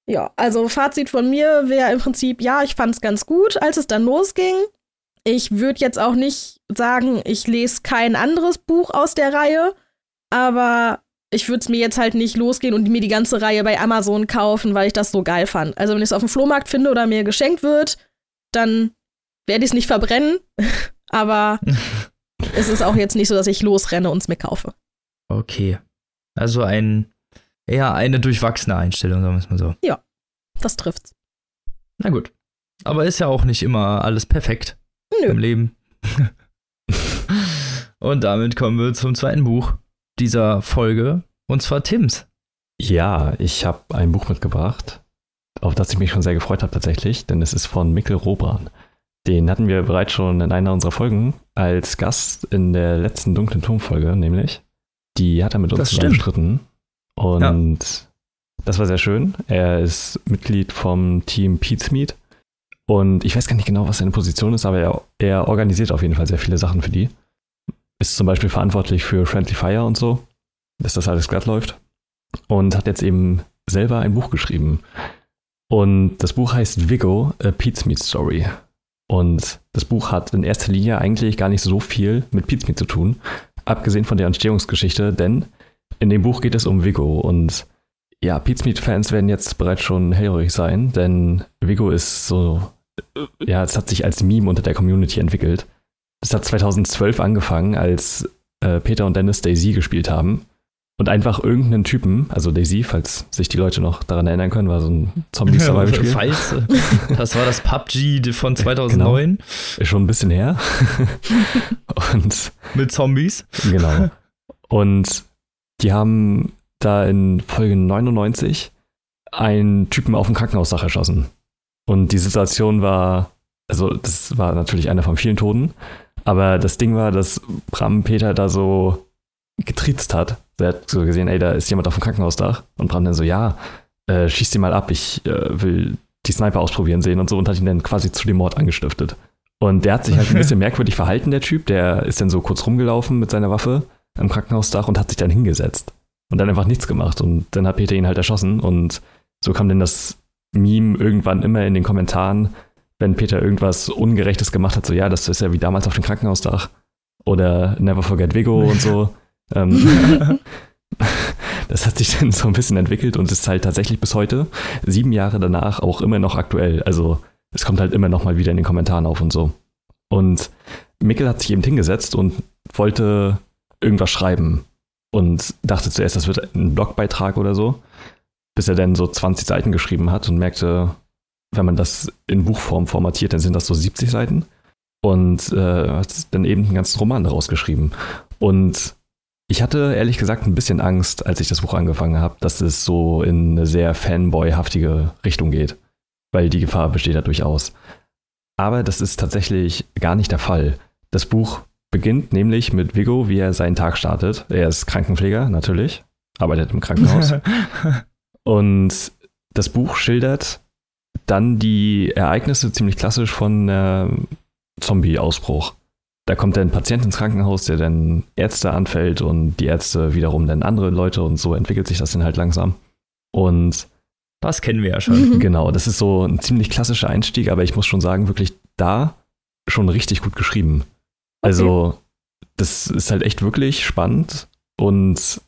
Ja, also Fazit von mir wäre im Prinzip, ja, ich fand es ganz gut, als es dann losging. Ich würde jetzt auch nicht sagen, ich lese kein anderes Buch aus der Reihe, aber ich würde es mir jetzt halt nicht losgehen und mir die ganze Reihe bei Amazon kaufen, weil ich das so geil fand. Also wenn ich es auf dem Flohmarkt finde oder mir geschenkt wird, dann werde ich es nicht verbrennen. Aber es ist auch jetzt nicht so, dass ich losrenne und es mir kaufe. Okay. Also ein eher eine durchwachsene Einstellung, sagen wir es mal so. Ja, das trifft's. Na gut. Aber ist ja auch nicht immer alles perfekt Nö. im Leben. und damit kommen wir zum zweiten Buch dieser Folge, und zwar Tims. Ja, ich habe ein Buch mitgebracht, auf das ich mich schon sehr gefreut habe tatsächlich, denn es ist von Mikkel Robran. Den hatten wir bereits schon in einer unserer Folgen als Gast in der letzten dunklen Turmfolge, nämlich. Die hat er mit uns bestritten. Und ja. das war sehr schön. Er ist Mitglied vom Team Pizmeet. Und ich weiß gar nicht genau, was seine Position ist, aber er, er organisiert auf jeden Fall sehr viele Sachen für die ist zum Beispiel verantwortlich für Friendly Fire und so, dass das alles glatt läuft. Und hat jetzt eben selber ein Buch geschrieben. Und das Buch heißt Vigo, A Pete's Meat Story. Und das Buch hat in erster Linie eigentlich gar nicht so viel mit Pete's Meat zu tun, abgesehen von der Entstehungsgeschichte, denn in dem Buch geht es um Vigo und ja, Pete's Meat Fans werden jetzt bereits schon hellhörig sein, denn Vigo ist so, ja, es hat sich als Meme unter der Community entwickelt. Das hat 2012 angefangen, als äh, Peter und Dennis Daisy gespielt haben. Und einfach irgendeinen Typen, also Daisy, falls sich die Leute noch daran erinnern können, war so ein Zombie-Survival-Spiel. Falls, das war das PUBG von 2009. Genau. Ist schon ein bisschen her. und Mit Zombies. Genau. Und die haben da in Folge 99 einen Typen auf dem Krankenhausdach erschossen. Und die Situation war, also das war natürlich einer von vielen Toten, aber das Ding war, dass Bram Peter da so getriezt hat. Er hat so gesehen, ey, da ist jemand auf dem Krankenhausdach. Und Bram dann so, ja, äh, schieß den mal ab, ich äh, will die Sniper ausprobieren sehen und so und hat ihn dann quasi zu dem Mord angestiftet. Und der hat sich halt ein bisschen merkwürdig verhalten, der Typ. Der ist dann so kurz rumgelaufen mit seiner Waffe am Krankenhausdach und hat sich dann hingesetzt. Und dann einfach nichts gemacht. Und dann hat Peter ihn halt erschossen. Und so kam dann das Meme irgendwann immer in den Kommentaren, wenn Peter irgendwas Ungerechtes gemacht hat, so ja, das ist ja wie damals auf dem Krankenhausdach oder Never Forget Vigo und so. ähm, das hat sich dann so ein bisschen entwickelt und ist halt tatsächlich bis heute, sieben Jahre danach, auch immer noch aktuell. Also es kommt halt immer noch mal wieder in den Kommentaren auf und so. Und Mikkel hat sich eben hingesetzt und wollte irgendwas schreiben und dachte zuerst, das wird ein Blogbeitrag oder so, bis er dann so 20 Seiten geschrieben hat und merkte, wenn man das in Buchform formatiert, dann sind das so 70 Seiten. Und äh, hat dann eben einen ganzen Roman daraus geschrieben. Und ich hatte ehrlich gesagt ein bisschen Angst, als ich das Buch angefangen habe, dass es so in eine sehr Fanboy-haftige Richtung geht. Weil die Gefahr besteht da durchaus. Aber das ist tatsächlich gar nicht der Fall. Das Buch beginnt nämlich mit Vigo, wie er seinen Tag startet. Er ist Krankenpfleger, natürlich, arbeitet im Krankenhaus. Und das Buch schildert dann die Ereignisse ziemlich klassisch von äh, Zombie-Ausbruch. da kommt dann ein Patient ins Krankenhaus, der dann Ärzte anfällt und die Ärzte wiederum dann andere Leute und so entwickelt sich das dann halt langsam. Und das kennen wir ja schon. Mhm. Genau, das ist so ein ziemlich klassischer Einstieg, aber ich muss schon sagen, wirklich da schon richtig gut geschrieben. Also, okay. das ist halt echt wirklich spannend und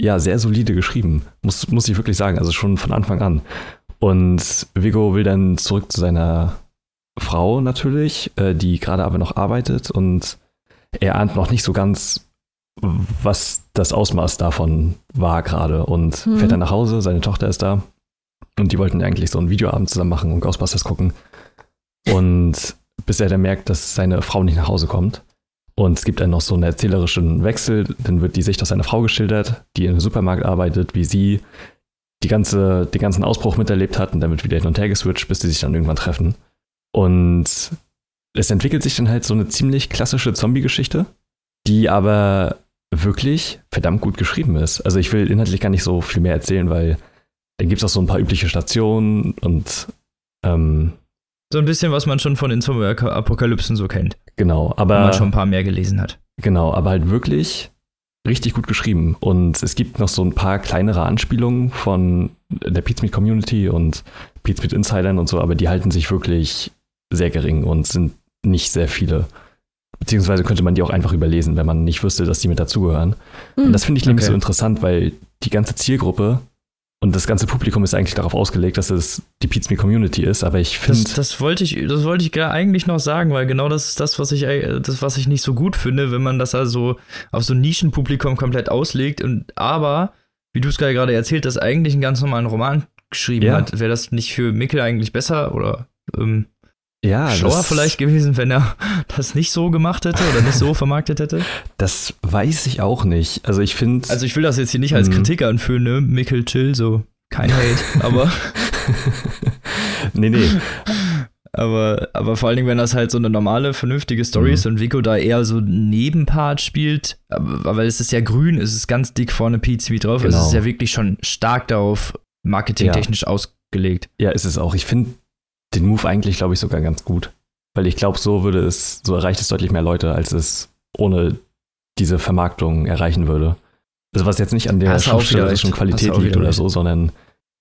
ja, sehr solide geschrieben, muss, muss ich wirklich sagen, also schon von Anfang an. Und Vigo will dann zurück zu seiner Frau natürlich, äh, die gerade aber noch arbeitet und er ahnt noch nicht so ganz, was das Ausmaß davon war gerade und mhm. fährt dann nach Hause, seine Tochter ist da und die wollten eigentlich so einen Videoabend zusammen machen und Ghostbusters gucken. Und bis er dann merkt, dass seine Frau nicht nach Hause kommt. Und es gibt dann noch so einen erzählerischen Wechsel. Dann wird die Sicht aus seiner Frau geschildert, die im Supermarkt arbeitet, wie sie die ganze, den ganzen Ausbruch miterlebt hat und dann wird wieder hin und her geswitcht, bis sie sich dann irgendwann treffen. Und es entwickelt sich dann halt so eine ziemlich klassische Zombie-Geschichte, die aber wirklich verdammt gut geschrieben ist. Also ich will inhaltlich gar nicht so viel mehr erzählen, weil dann gibt es auch so ein paar übliche Stationen und ähm, so ein bisschen, was man schon von den Zombie-Apokalypsen so kennt. Genau, aber. Wenn man schon ein paar mehr gelesen hat. Genau, aber halt wirklich richtig gut geschrieben. Und es gibt noch so ein paar kleinere Anspielungen von der Pizmeet Community und Pizmeet Insidern und so, aber die halten sich wirklich sehr gering und sind nicht sehr viele. Beziehungsweise könnte man die auch einfach überlesen, wenn man nicht wüsste, dass die mit dazugehören. Mhm. Und das finde ich nämlich okay. so interessant, weil die ganze Zielgruppe und das ganze Publikum ist eigentlich darauf ausgelegt, dass es die Pizza Community ist, aber ich finde. Das, das, wollte ich, das wollte ich eigentlich noch sagen, weil genau das ist das, was ich, das, was ich nicht so gut finde, wenn man das also auf so ein Nischenpublikum komplett auslegt. Und aber, wie du es gerade erzählt hast, eigentlich einen ganz normalen Roman geschrieben ja. hat, wäre das nicht für Mickel eigentlich besser oder ähm, ja, schlauer vielleicht gewesen, wenn er das nicht so gemacht hätte oder nicht so vermarktet hätte? Das weiß ich auch nicht. Also ich finde. Also ich will das jetzt hier nicht als mhm. Kritik anführen, ne? Mikkel Chill, so kein Hate, aber. nee, nee. Aber, aber vor allen Dingen, wenn das halt so eine normale, vernünftige Story mhm. ist und Vico da eher so Nebenpart spielt, aber, weil es ist ja grün, es ist ganz dick vorne PZB drauf, genau. es ist ja wirklich schon stark darauf marketingtechnisch ja. ausgelegt. Ja, ist es auch. Ich finde, den Move eigentlich, glaube ich, sogar ganz gut. Weil ich glaube, so würde es, so erreicht es deutlich mehr Leute, als es ohne diese Vermarktung erreichen würde. Also was jetzt nicht an der schauspielerischen Qualität liegt oder so, sondern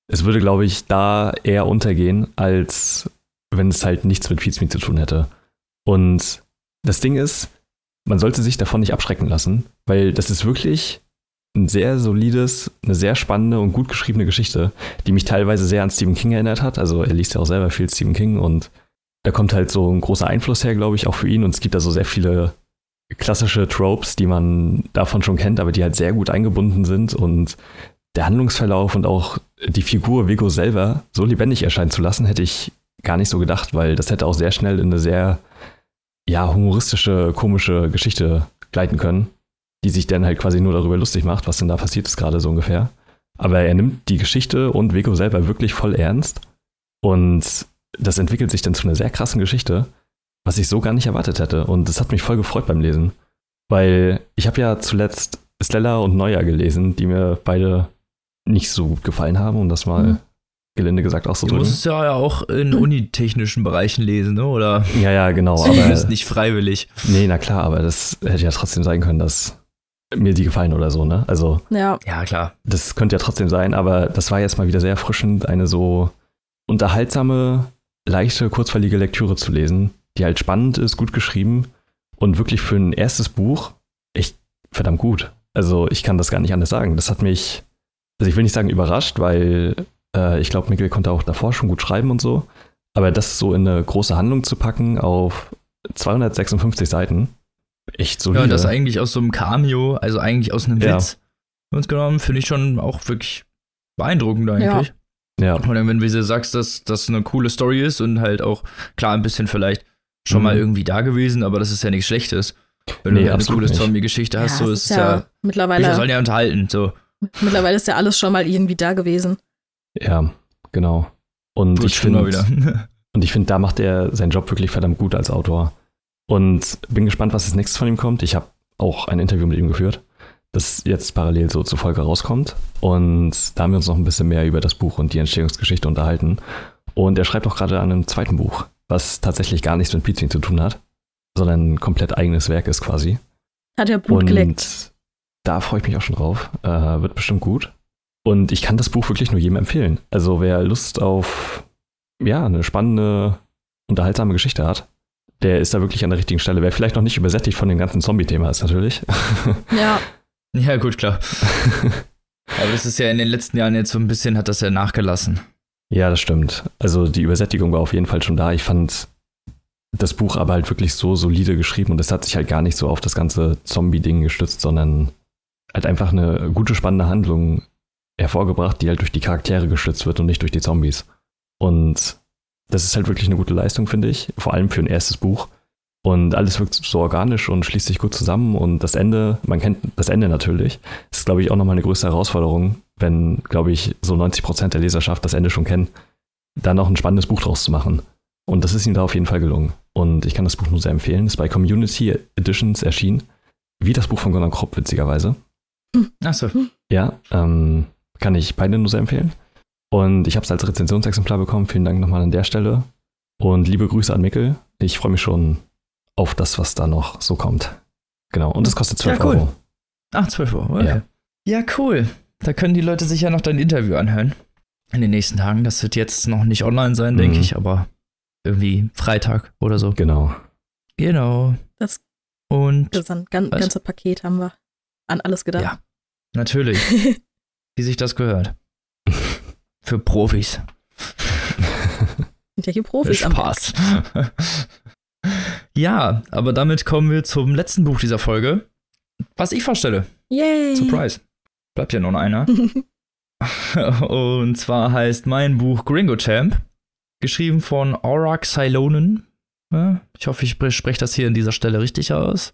es würde, glaube ich, da eher untergehen, als wenn es halt nichts mit Feeds zu tun hätte. Und das Ding ist, man sollte sich davon nicht abschrecken lassen, weil das ist wirklich ein sehr solides, eine sehr spannende und gut geschriebene Geschichte, die mich teilweise sehr an Stephen King erinnert hat. Also er liest ja auch selber viel Stephen King und da kommt halt so ein großer Einfluss her, glaube ich, auch für ihn. Und es gibt da so sehr viele klassische Tropes, die man davon schon kennt, aber die halt sehr gut eingebunden sind und der Handlungsverlauf und auch die Figur Vigo selber so lebendig erscheinen zu lassen, hätte ich gar nicht so gedacht, weil das hätte auch sehr schnell in eine sehr ja, humoristische, komische Geschichte gleiten können die sich dann halt quasi nur darüber lustig macht, was denn da passiert ist gerade so ungefähr. Aber er nimmt die Geschichte und Vico selber wirklich voll ernst und das entwickelt sich dann zu einer sehr krassen Geschichte, was ich so gar nicht erwartet hätte. Und das hat mich voll gefreut beim Lesen, weil ich habe ja zuletzt Stella und Neuer gelesen, die mir beide nicht so gut gefallen haben, um das mal mhm. gelinde gesagt auch so Du musst es ja auch in unitechnischen Bereichen lesen, ne? oder? Ja, ja, genau. Aber, nicht freiwillig. Nee, na klar, aber das hätte ja trotzdem sein können, dass mir die gefallen oder so, ne? Also. Ja. Ja, klar. Das könnte ja trotzdem sein, aber das war jetzt mal wieder sehr erfrischend, eine so unterhaltsame, leichte, kurzweilige Lektüre zu lesen, die halt spannend ist, gut geschrieben und wirklich für ein erstes Buch echt verdammt gut. Also ich kann das gar nicht anders sagen. Das hat mich, also ich will nicht sagen überrascht, weil äh, ich glaube, Mikkel konnte auch davor schon gut schreiben und so. Aber das so in eine große Handlung zu packen auf 256 Seiten, echt solide. Ja, und das eigentlich aus so einem Cameo, also eigentlich aus einem ja. Witz uns genommen, finde ich schon auch wirklich beeindruckend eigentlich. Ja. ja. Und dann, wenn du sagst, dass das eine coole Story ist und halt auch, klar, ein bisschen vielleicht schon mhm. mal irgendwie da gewesen, aber das ist ja nichts Schlechtes. Wenn nee, du eine coole Zombie-Geschichte hast, ja, so ist es ja, ja mittlerweile. Wir sollen ja unterhalten, so. Mittlerweile ist ja alles schon mal irgendwie da gewesen. Ja, genau. Und Gut, ich finde, und ich finde, da macht er seinen Job wirklich verdammt gut als Autor. Und bin gespannt, was als nächstes von ihm kommt. Ich habe auch ein Interview mit ihm geführt, das jetzt parallel so zur Folge rauskommt. Und da haben wir uns noch ein bisschen mehr über das Buch und die Entstehungsgeschichte unterhalten. Und er schreibt auch gerade an einem zweiten Buch, was tatsächlich gar nichts mit Pizza zu tun hat. sondern ein komplett eigenes Werk ist quasi. Hat ja Blut Und geleckt. Da freue ich mich auch schon drauf. Äh, wird bestimmt gut. Und ich kann das Buch wirklich nur jedem empfehlen. Also wer Lust auf ja, eine spannende, unterhaltsame Geschichte hat, der ist da wirklich an der richtigen Stelle. Wer vielleicht noch nicht übersättigt von dem ganzen Zombie-Thema ist, natürlich. Ja. ja, gut, klar. Aber das ist ja in den letzten Jahren jetzt so ein bisschen, hat das ja nachgelassen. Ja, das stimmt. Also die Übersättigung war auf jeden Fall schon da. Ich fand das Buch aber halt wirklich so solide geschrieben und es hat sich halt gar nicht so auf das ganze Zombie-Ding gestützt, sondern halt einfach eine gute, spannende Handlung hervorgebracht, die halt durch die Charaktere gestützt wird und nicht durch die Zombies. Und das ist halt wirklich eine gute Leistung, finde ich, vor allem für ein erstes Buch. Und alles wirkt so organisch und schließt sich gut zusammen. Und das Ende, man kennt das Ende natürlich, ist, glaube ich, auch nochmal eine größere Herausforderung, wenn, glaube ich, so 90 Prozent der Leserschaft das Ende schon kennen, da noch ein spannendes Buch draus zu machen. Und das ist ihm da auf jeden Fall gelungen. Und ich kann das Buch nur sehr empfehlen. Ist bei Community Editions erschienen. Wie das Buch von Gunnar Kropp, witzigerweise. Achso. Ja, ähm, kann ich beide nur sehr empfehlen. Und ich habe es als Rezensionsexemplar bekommen. Vielen Dank nochmal an der Stelle. Und liebe Grüße an Mikkel. Ich freue mich schon auf das, was da noch so kommt. Genau. Und es kostet 12 ja, cool. Euro. Ach, 12 Euro. Okay. Ja. ja, cool. Da können die Leute sich ja noch dein Interview anhören. In den nächsten Tagen. Das wird jetzt noch nicht online sein, mhm. denke ich, aber irgendwie Freitag oder so. Genau. Genau. Das, Und das gan ganze Paket haben wir an alles gedacht. Ja, natürlich. Wie sich das gehört. Für Profis. Hier Profis Spaß. ja, aber damit kommen wir zum letzten Buch dieser Folge, was ich vorstelle. Yay! Surprise. Bleibt ja noch einer. Und zwar heißt mein Buch Gringo Champ geschrieben von Aurak Silonen. Ich hoffe, ich spreche das hier an dieser Stelle richtig aus.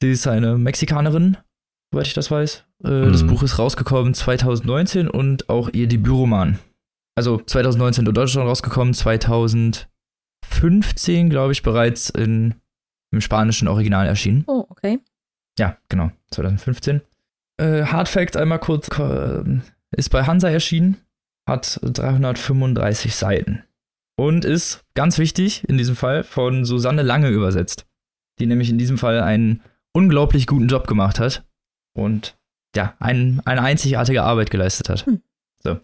Sie ist eine Mexikanerin, soweit ich das weiß. Mhm. Das Buch ist rausgekommen 2019 und auch ihr Debütroman. Also 2019 in Deutschland rausgekommen, 2015, glaube ich, bereits in, im spanischen Original erschienen. Oh, okay. Ja, genau, 2015. Äh, Hard Fact einmal kurz, äh, ist bei Hansa erschienen, hat 335 Seiten und ist ganz wichtig in diesem Fall von Susanne Lange übersetzt, die nämlich in diesem Fall einen unglaublich guten Job gemacht hat und ja, ein, eine einzigartige Arbeit geleistet hat. Hm. So.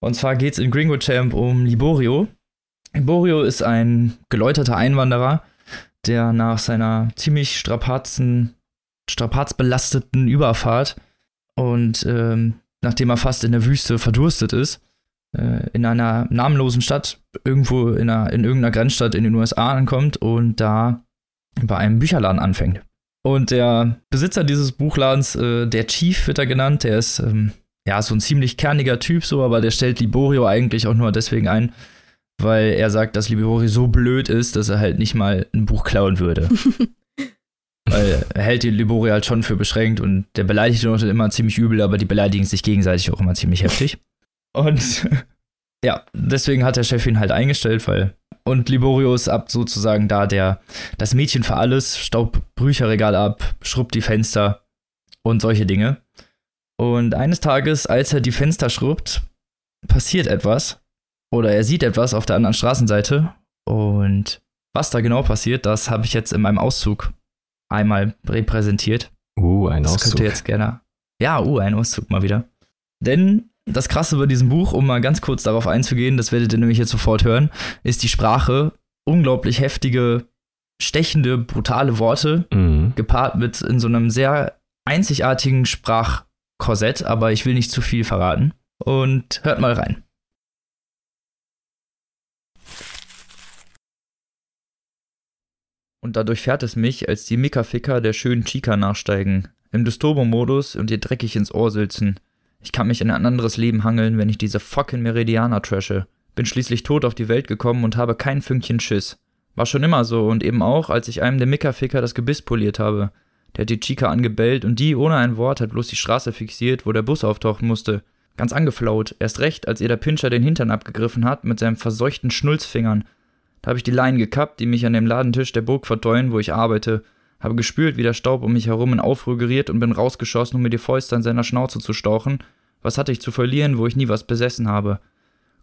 Und zwar geht es in Gringo Champ um Liborio. Liborio ist ein geläuterter Einwanderer, der nach seiner ziemlich strapazen, strapazbelasteten Überfahrt und ähm, nachdem er fast in der Wüste verdurstet ist, äh, in einer namenlosen Stadt, irgendwo in, einer, in irgendeiner Grenzstadt in den USA ankommt und da bei einem Bücherladen anfängt. Und der Besitzer dieses Buchladens, äh, der Chief wird er genannt, der ist ähm, ja so ein ziemlich kerniger Typ so, aber der stellt Liborio eigentlich auch nur deswegen ein, weil er sagt, dass Liborio so blöd ist, dass er halt nicht mal ein Buch klauen würde. weil er hält die Liborio halt schon für beschränkt und der beleidigt ihn immer ziemlich übel, aber die beleidigen sich gegenseitig auch immer ziemlich heftig. Und ja, deswegen hat der Chef ihn halt eingestellt, weil. Und Liborio ist ab sozusagen da der, das Mädchen für alles, staubt Bücherregal ab, schrubbt die Fenster und solche Dinge. Und eines Tages, als er die Fenster schrubbt, passiert etwas. Oder er sieht etwas auf der anderen Straßenseite. Und was da genau passiert, das habe ich jetzt in meinem Auszug einmal repräsentiert. Uh, ein das Auszug. Das könnt ihr jetzt gerne. Ja, uh, ein Auszug mal wieder. Denn das Krasse bei diesem Buch, um mal ganz kurz darauf einzugehen, das werdet ihr nämlich jetzt sofort hören, ist die Sprache. Unglaublich heftige, stechende, brutale Worte, mhm. gepaart mit in so einem sehr einzigartigen Sprachkorsett, aber ich will nicht zu viel verraten. Und hört mal rein. Und dadurch fährt es mich, als die Mika-Ficker der schönen Chica nachsteigen, im Disturbo-Modus und ihr dreckig ins Ohr sülzen. Ich kann mich in ein anderes Leben hangeln, wenn ich diese fucking Meridianer trashe. Bin schließlich tot auf die Welt gekommen und habe kein Fünkchen Schiss. War schon immer so und eben auch, als ich einem der Mickerficker das Gebiss poliert habe. Der hat die Chica angebellt und die ohne ein Wort hat bloß die Straße fixiert, wo der Bus auftauchen musste. Ganz angeflaut. Erst recht, als ihr der Pinscher den Hintern abgegriffen hat mit seinen verseuchten Schnulzfingern. Da habe ich die Leinen gekappt, die mich an dem Ladentisch der Burg verteuern, wo ich arbeite. Habe gespürt, wie der Staub um mich herum in Aufruhr geriert und bin rausgeschossen, um mir die Fäuste an seiner Schnauze zu stauchen was hatte ich zu verlieren, wo ich nie was besessen habe?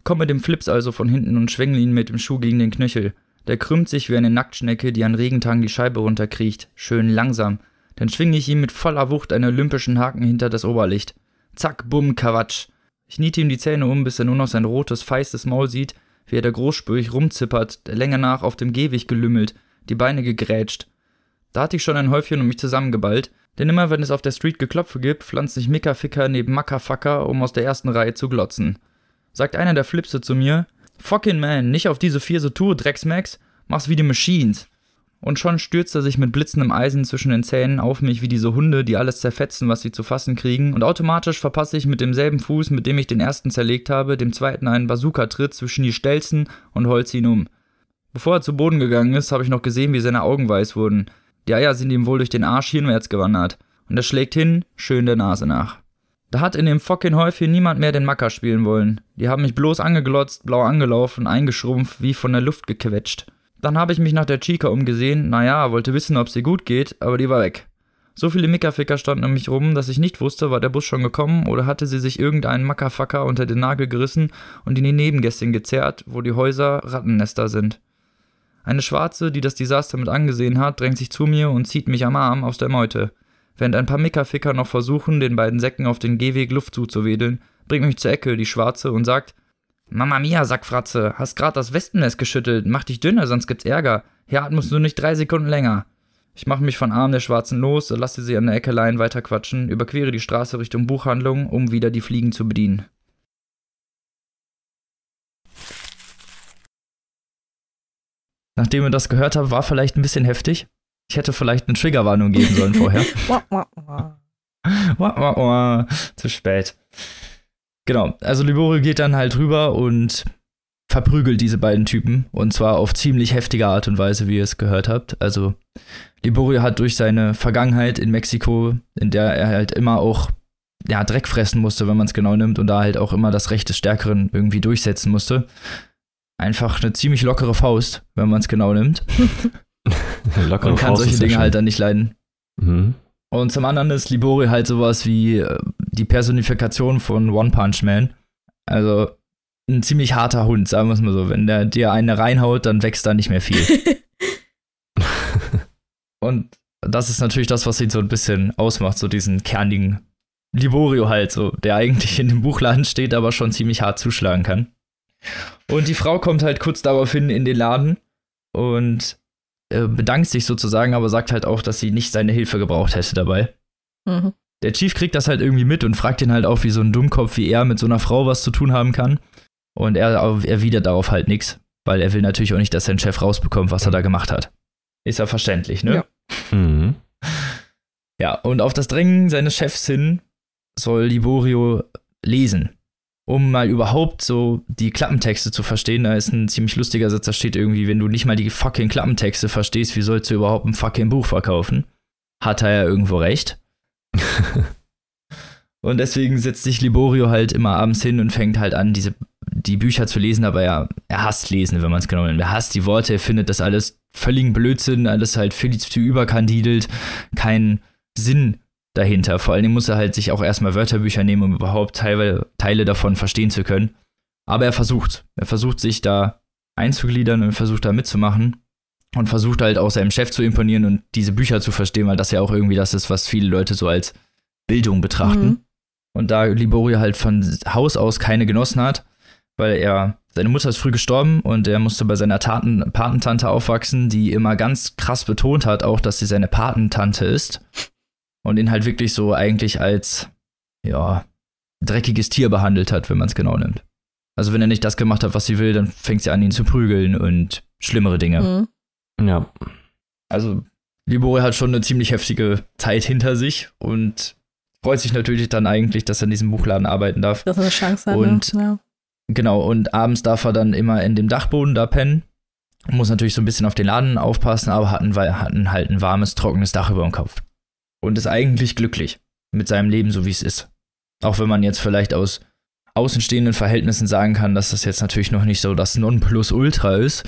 Komm mit dem Flips also von hinten und schwängle ihn mit dem Schuh gegen den Knöchel. Der krümmt sich wie eine Nacktschnecke, die an Regentagen die Scheibe runterkriecht. Schön langsam. Dann schwinge ich ihm mit voller Wucht einen olympischen Haken hinter das Oberlicht. Zack, bumm, Kawatsch. Ich niete ihm die Zähne um, bis er nur noch sein rotes, feistes Maul sieht, wie er da großspürig rumzippert, der Länge nach auf dem Gehweg gelümmelt, die Beine gegrätscht. Da hatte ich schon ein Häufchen um mich zusammengeballt, denn immer wenn es auf der Street Geklopfe gibt, pflanzt sich Mickerficker neben Mackerfacker, um aus der ersten Reihe zu glotzen. Sagt einer der Flipse zu mir, Fucking man, nicht auf diese vier so tue, Drecksmax, mach's wie die Machines. Und schon stürzt er sich mit blitzendem Eisen zwischen den Zähnen auf mich wie diese Hunde, die alles zerfetzen, was sie zu fassen kriegen, und automatisch verpasse ich mit demselben Fuß, mit dem ich den ersten zerlegt habe, dem zweiten einen Bazooka-Tritt zwischen die Stelzen und holz ihn um. Bevor er zu Boden gegangen ist, habe ich noch gesehen, wie seine Augen weiß wurden. Die Eier sind ihm wohl durch den Arsch hinwärts gewandert. Und er schlägt hin, schön der Nase nach. Da hat in dem fucking Häufchen niemand mehr den Macker spielen wollen. Die haben mich bloß angeglotzt, blau angelaufen, eingeschrumpft, wie von der Luft gequetscht. Dann habe ich mich nach der Chica umgesehen, naja, wollte wissen, ob sie gut geht, aber die war weg. So viele Mickerficker standen um mich rum, dass ich nicht wusste, war der Bus schon gekommen oder hatte sie sich irgendeinen Mackerfacker unter den Nagel gerissen und in die Nebengässchen gezerrt, wo die Häuser Rattennester sind. Eine Schwarze, die das Desaster mit angesehen hat, drängt sich zu mir und zieht mich am Arm aus der Meute. Während ein paar Mickerficker noch versuchen, den beiden Säcken auf den Gehweg Luft zuzuwedeln, bringt mich zur Ecke die Schwarze und sagt: Mama mia, Sackfratze, hast grad das Wespennest geschüttelt, mach dich dünner, sonst gibt's Ärger. Hier atmest du nicht drei Sekunden länger. Ich mache mich von Arm der Schwarzen los, lasse sie an der Eckelein weiterquatschen, überquere die Straße Richtung Buchhandlung, um wieder die Fliegen zu bedienen. Nachdem ihr das gehört habt, war vielleicht ein bisschen heftig. Ich hätte vielleicht eine Triggerwarnung geben sollen vorher. Zu spät. Genau, also Liborio geht dann halt rüber und verprügelt diese beiden Typen. Und zwar auf ziemlich heftige Art und Weise, wie ihr es gehört habt. Also Liborio hat durch seine Vergangenheit in Mexiko, in der er halt immer auch ja, Dreck fressen musste, wenn man es genau nimmt, und da halt auch immer das Recht des Stärkeren irgendwie durchsetzen musste. Einfach eine ziemlich lockere Faust, wenn man es genau nimmt. lockere und kann Faust solche Dinge halt dann nicht leiden. Mhm. Und zum anderen ist Libori halt sowas wie äh, die Personifikation von One Punch Man. Also ein ziemlich harter Hund, sagen wir es mal so. Wenn der dir eine reinhaut, dann wächst da nicht mehr viel. und das ist natürlich das, was ihn so ein bisschen ausmacht, so diesen kernigen Liborio halt, so, der eigentlich in dem Buchladen steht, aber schon ziemlich hart zuschlagen kann. Und die Frau kommt halt kurz daraufhin in den Laden und äh, bedankt sich sozusagen, aber sagt halt auch, dass sie nicht seine Hilfe gebraucht hätte dabei. Mhm. Der Chief kriegt das halt irgendwie mit und fragt ihn halt auch, wie so ein Dummkopf wie er mit so einer Frau was zu tun haben kann. Und er erwidert darauf halt nichts, weil er will natürlich auch nicht, dass sein Chef rausbekommt, was er da gemacht hat. Ist ja verständlich, ne? Ja. Mhm. Ja, und auf das Drängen seines Chefs hin soll Liborio lesen um mal überhaupt so die Klappentexte zu verstehen. Da ist ein ziemlich lustiger Satz, da steht irgendwie, wenn du nicht mal die fucking Klappentexte verstehst, wie sollst du überhaupt ein fucking Buch verkaufen? Hat er ja irgendwo recht. und deswegen setzt sich Liborio halt immer abends hin und fängt halt an, diese die Bücher zu lesen, aber er, er hasst Lesen, wenn man es genau nennt. Er hasst die Worte, er findet das alles völligen Blödsinn, alles halt viel zu überkandidelt, keinen Sinn dahinter. Vor allem muss er halt sich auch erstmal Wörterbücher nehmen, um überhaupt Teile, Teile davon verstehen zu können. Aber er versucht. Er versucht sich da einzugliedern und versucht da mitzumachen und versucht halt auch seinem Chef zu imponieren und diese Bücher zu verstehen, weil das ja auch irgendwie das ist, was viele Leute so als Bildung betrachten. Mhm. Und da Liborio halt von Haus aus keine genossen hat, weil er, seine Mutter ist früh gestorben und er musste bei seiner Taten, Patentante aufwachsen, die immer ganz krass betont hat, auch, dass sie seine Patentante ist und ihn halt wirklich so eigentlich als, ja, dreckiges Tier behandelt hat, wenn man es genau nimmt. Also wenn er nicht das gemacht hat, was sie will, dann fängt sie an, ihn zu prügeln und schlimmere Dinge. Mhm. Ja. Also Libore hat schon eine ziemlich heftige Zeit hinter sich und freut sich natürlich dann eigentlich, dass er in diesem Buchladen arbeiten darf. Dass er eine Chance hat. Und ne? ja. genau, und abends darf er dann immer in dem Dachboden da pennen. Muss natürlich so ein bisschen auf den Laden aufpassen, aber hat, ein, hat ein, halt ein warmes, trockenes Dach über dem Kopf und ist eigentlich glücklich mit seinem Leben, so wie es ist. Auch wenn man jetzt vielleicht aus außenstehenden Verhältnissen sagen kann, dass das jetzt natürlich noch nicht so das Nonplusultra ist,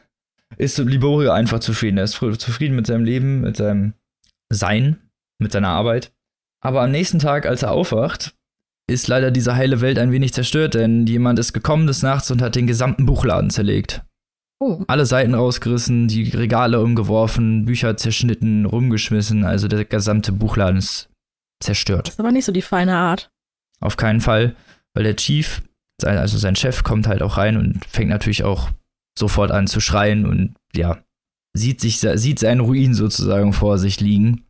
ist Liborio einfach zufrieden. Er ist zufrieden mit seinem Leben, mit seinem Sein, mit seiner Arbeit. Aber am nächsten Tag, als er aufwacht, ist leider diese heile Welt ein wenig zerstört, denn jemand ist gekommen des Nachts und hat den gesamten Buchladen zerlegt. Oh. Alle Seiten rausgerissen, die Regale umgeworfen, Bücher zerschnitten, rumgeschmissen. Also der gesamte Buchladen ist zerstört. Das ist aber nicht so die feine Art. Auf keinen Fall, weil der Chief, also sein Chef, kommt halt auch rein und fängt natürlich auch sofort an zu schreien und ja, sieht sich, sieht seinen Ruin sozusagen vor sich liegen.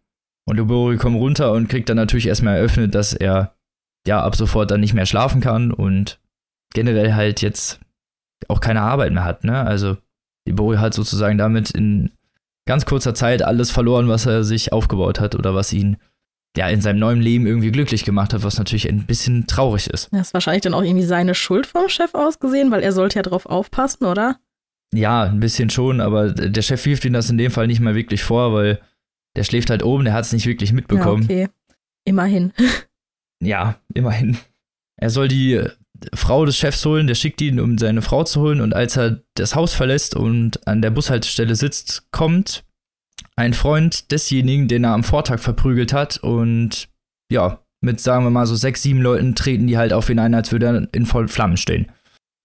Und Obori kommt runter und kriegt dann natürlich erstmal eröffnet, dass er ja ab sofort dann nicht mehr schlafen kann und generell halt jetzt auch keine Arbeit mehr hat, ne? Also Obori hat sozusagen damit in ganz kurzer Zeit alles verloren, was er sich aufgebaut hat oder was ihn ja in seinem neuen Leben irgendwie glücklich gemacht hat, was natürlich ein bisschen traurig ist. Das ist wahrscheinlich dann auch irgendwie seine Schuld vom Chef ausgesehen, weil er sollte ja drauf aufpassen, oder? Ja, ein bisschen schon, aber der Chef wirft ihm das in dem Fall nicht mal wirklich vor, weil der schläft halt oben, der hat es nicht wirklich mitbekommen. Ja, okay. Immerhin. ja, immerhin. Er soll die Frau des Chefs holen, der schickt ihn, um seine Frau zu holen, und als er das Haus verlässt und an der Bushaltestelle sitzt, kommt ein Freund desjenigen, den er am Vortag verprügelt hat, und ja, mit sagen wir mal so sechs, sieben Leuten treten die halt auf ihn ein, als würde er in voll Flammen stehen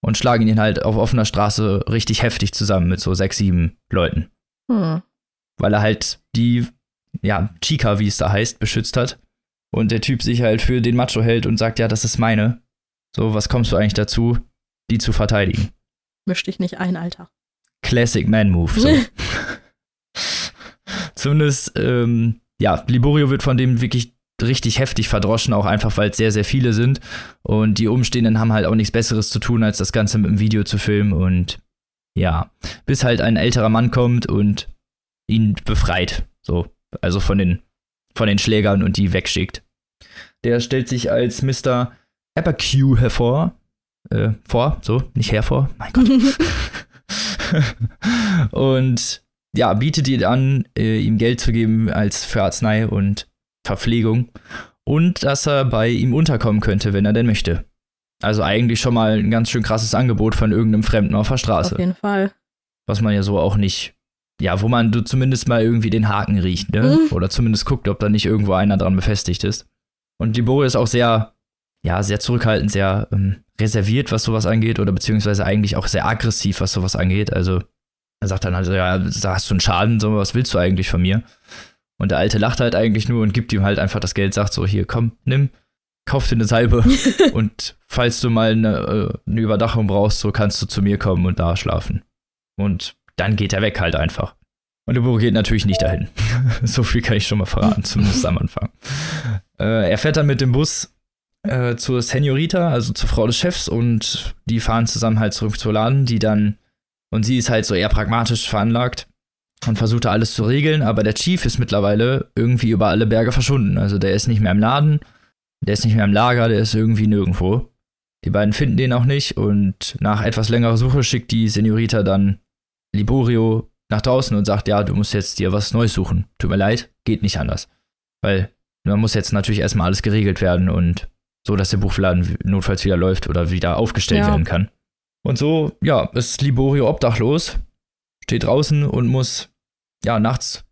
und schlagen ihn halt auf offener Straße richtig heftig zusammen mit so sechs, sieben Leuten. Hm. Weil er halt die, ja, Chica, wie es da heißt, beschützt hat. Und der Typ sich halt für den Macho hält und sagt, ja, das ist meine. So, was kommst du eigentlich dazu, die zu verteidigen? Misch dich nicht ein, Alter. Classic Man Move. So. Zumindest, ähm, ja, Liborio wird von dem wirklich richtig heftig verdroschen, auch einfach, weil es sehr, sehr viele sind. Und die Umstehenden haben halt auch nichts Besseres zu tun, als das Ganze mit dem Video zu filmen. Und ja, bis halt ein älterer Mann kommt und ihn befreit. So, also von den, von den Schlägern und die wegschickt. Der stellt sich als Mr. Apercue hervor. Äh, vor, so, nicht hervor, mein Gott. und ja, bietet ihn an, äh, ihm Geld zu geben als für Arznei und Verpflegung und dass er bei ihm unterkommen könnte, wenn er denn möchte. Also eigentlich schon mal ein ganz schön krasses Angebot von irgendeinem Fremden auf der Straße. Auf jeden Fall. Was man ja so auch nicht, ja, wo man du zumindest mal irgendwie den Haken riecht, ne? Mhm. Oder zumindest guckt, ob da nicht irgendwo einer dran befestigt ist. Und Libori ist auch sehr, ja, sehr zurückhaltend, sehr ähm, reserviert, was sowas angeht, oder beziehungsweise eigentlich auch sehr aggressiv, was sowas angeht. Also er sagt dann also, ja, da hast du einen Schaden, so, was willst du eigentlich von mir? Und der Alte lacht halt eigentlich nur und gibt ihm halt einfach das Geld, sagt so, hier, komm, nimm, kauf dir eine Salbe und falls du mal eine, äh, eine, Überdachung brauchst, so kannst du zu mir kommen und da schlafen. Und dann geht er weg halt einfach. Und der Buro geht natürlich nicht dahin. so viel kann ich schon mal verraten, zumindest am Anfang. Äh, er fährt dann mit dem Bus äh, zur Senorita, also zur Frau des Chefs, und die fahren zusammen halt zurück zur Laden, die dann, und sie ist halt so eher pragmatisch veranlagt und versucht alles zu regeln, aber der Chief ist mittlerweile irgendwie über alle Berge verschwunden. Also der ist nicht mehr im Laden, der ist nicht mehr im Lager, der ist irgendwie nirgendwo. Die beiden finden den auch nicht und nach etwas längerer Suche schickt die Senorita dann Liborio nach draußen und sagt, ja, du musst jetzt dir was Neues suchen. Tut mir leid, geht nicht anders. Weil man muss jetzt natürlich erstmal alles geregelt werden und so, dass der Buchladen notfalls wieder läuft oder wieder aufgestellt ja. werden kann. Und so, ja, ist Liborio obdachlos, steht draußen und muss ja, nachts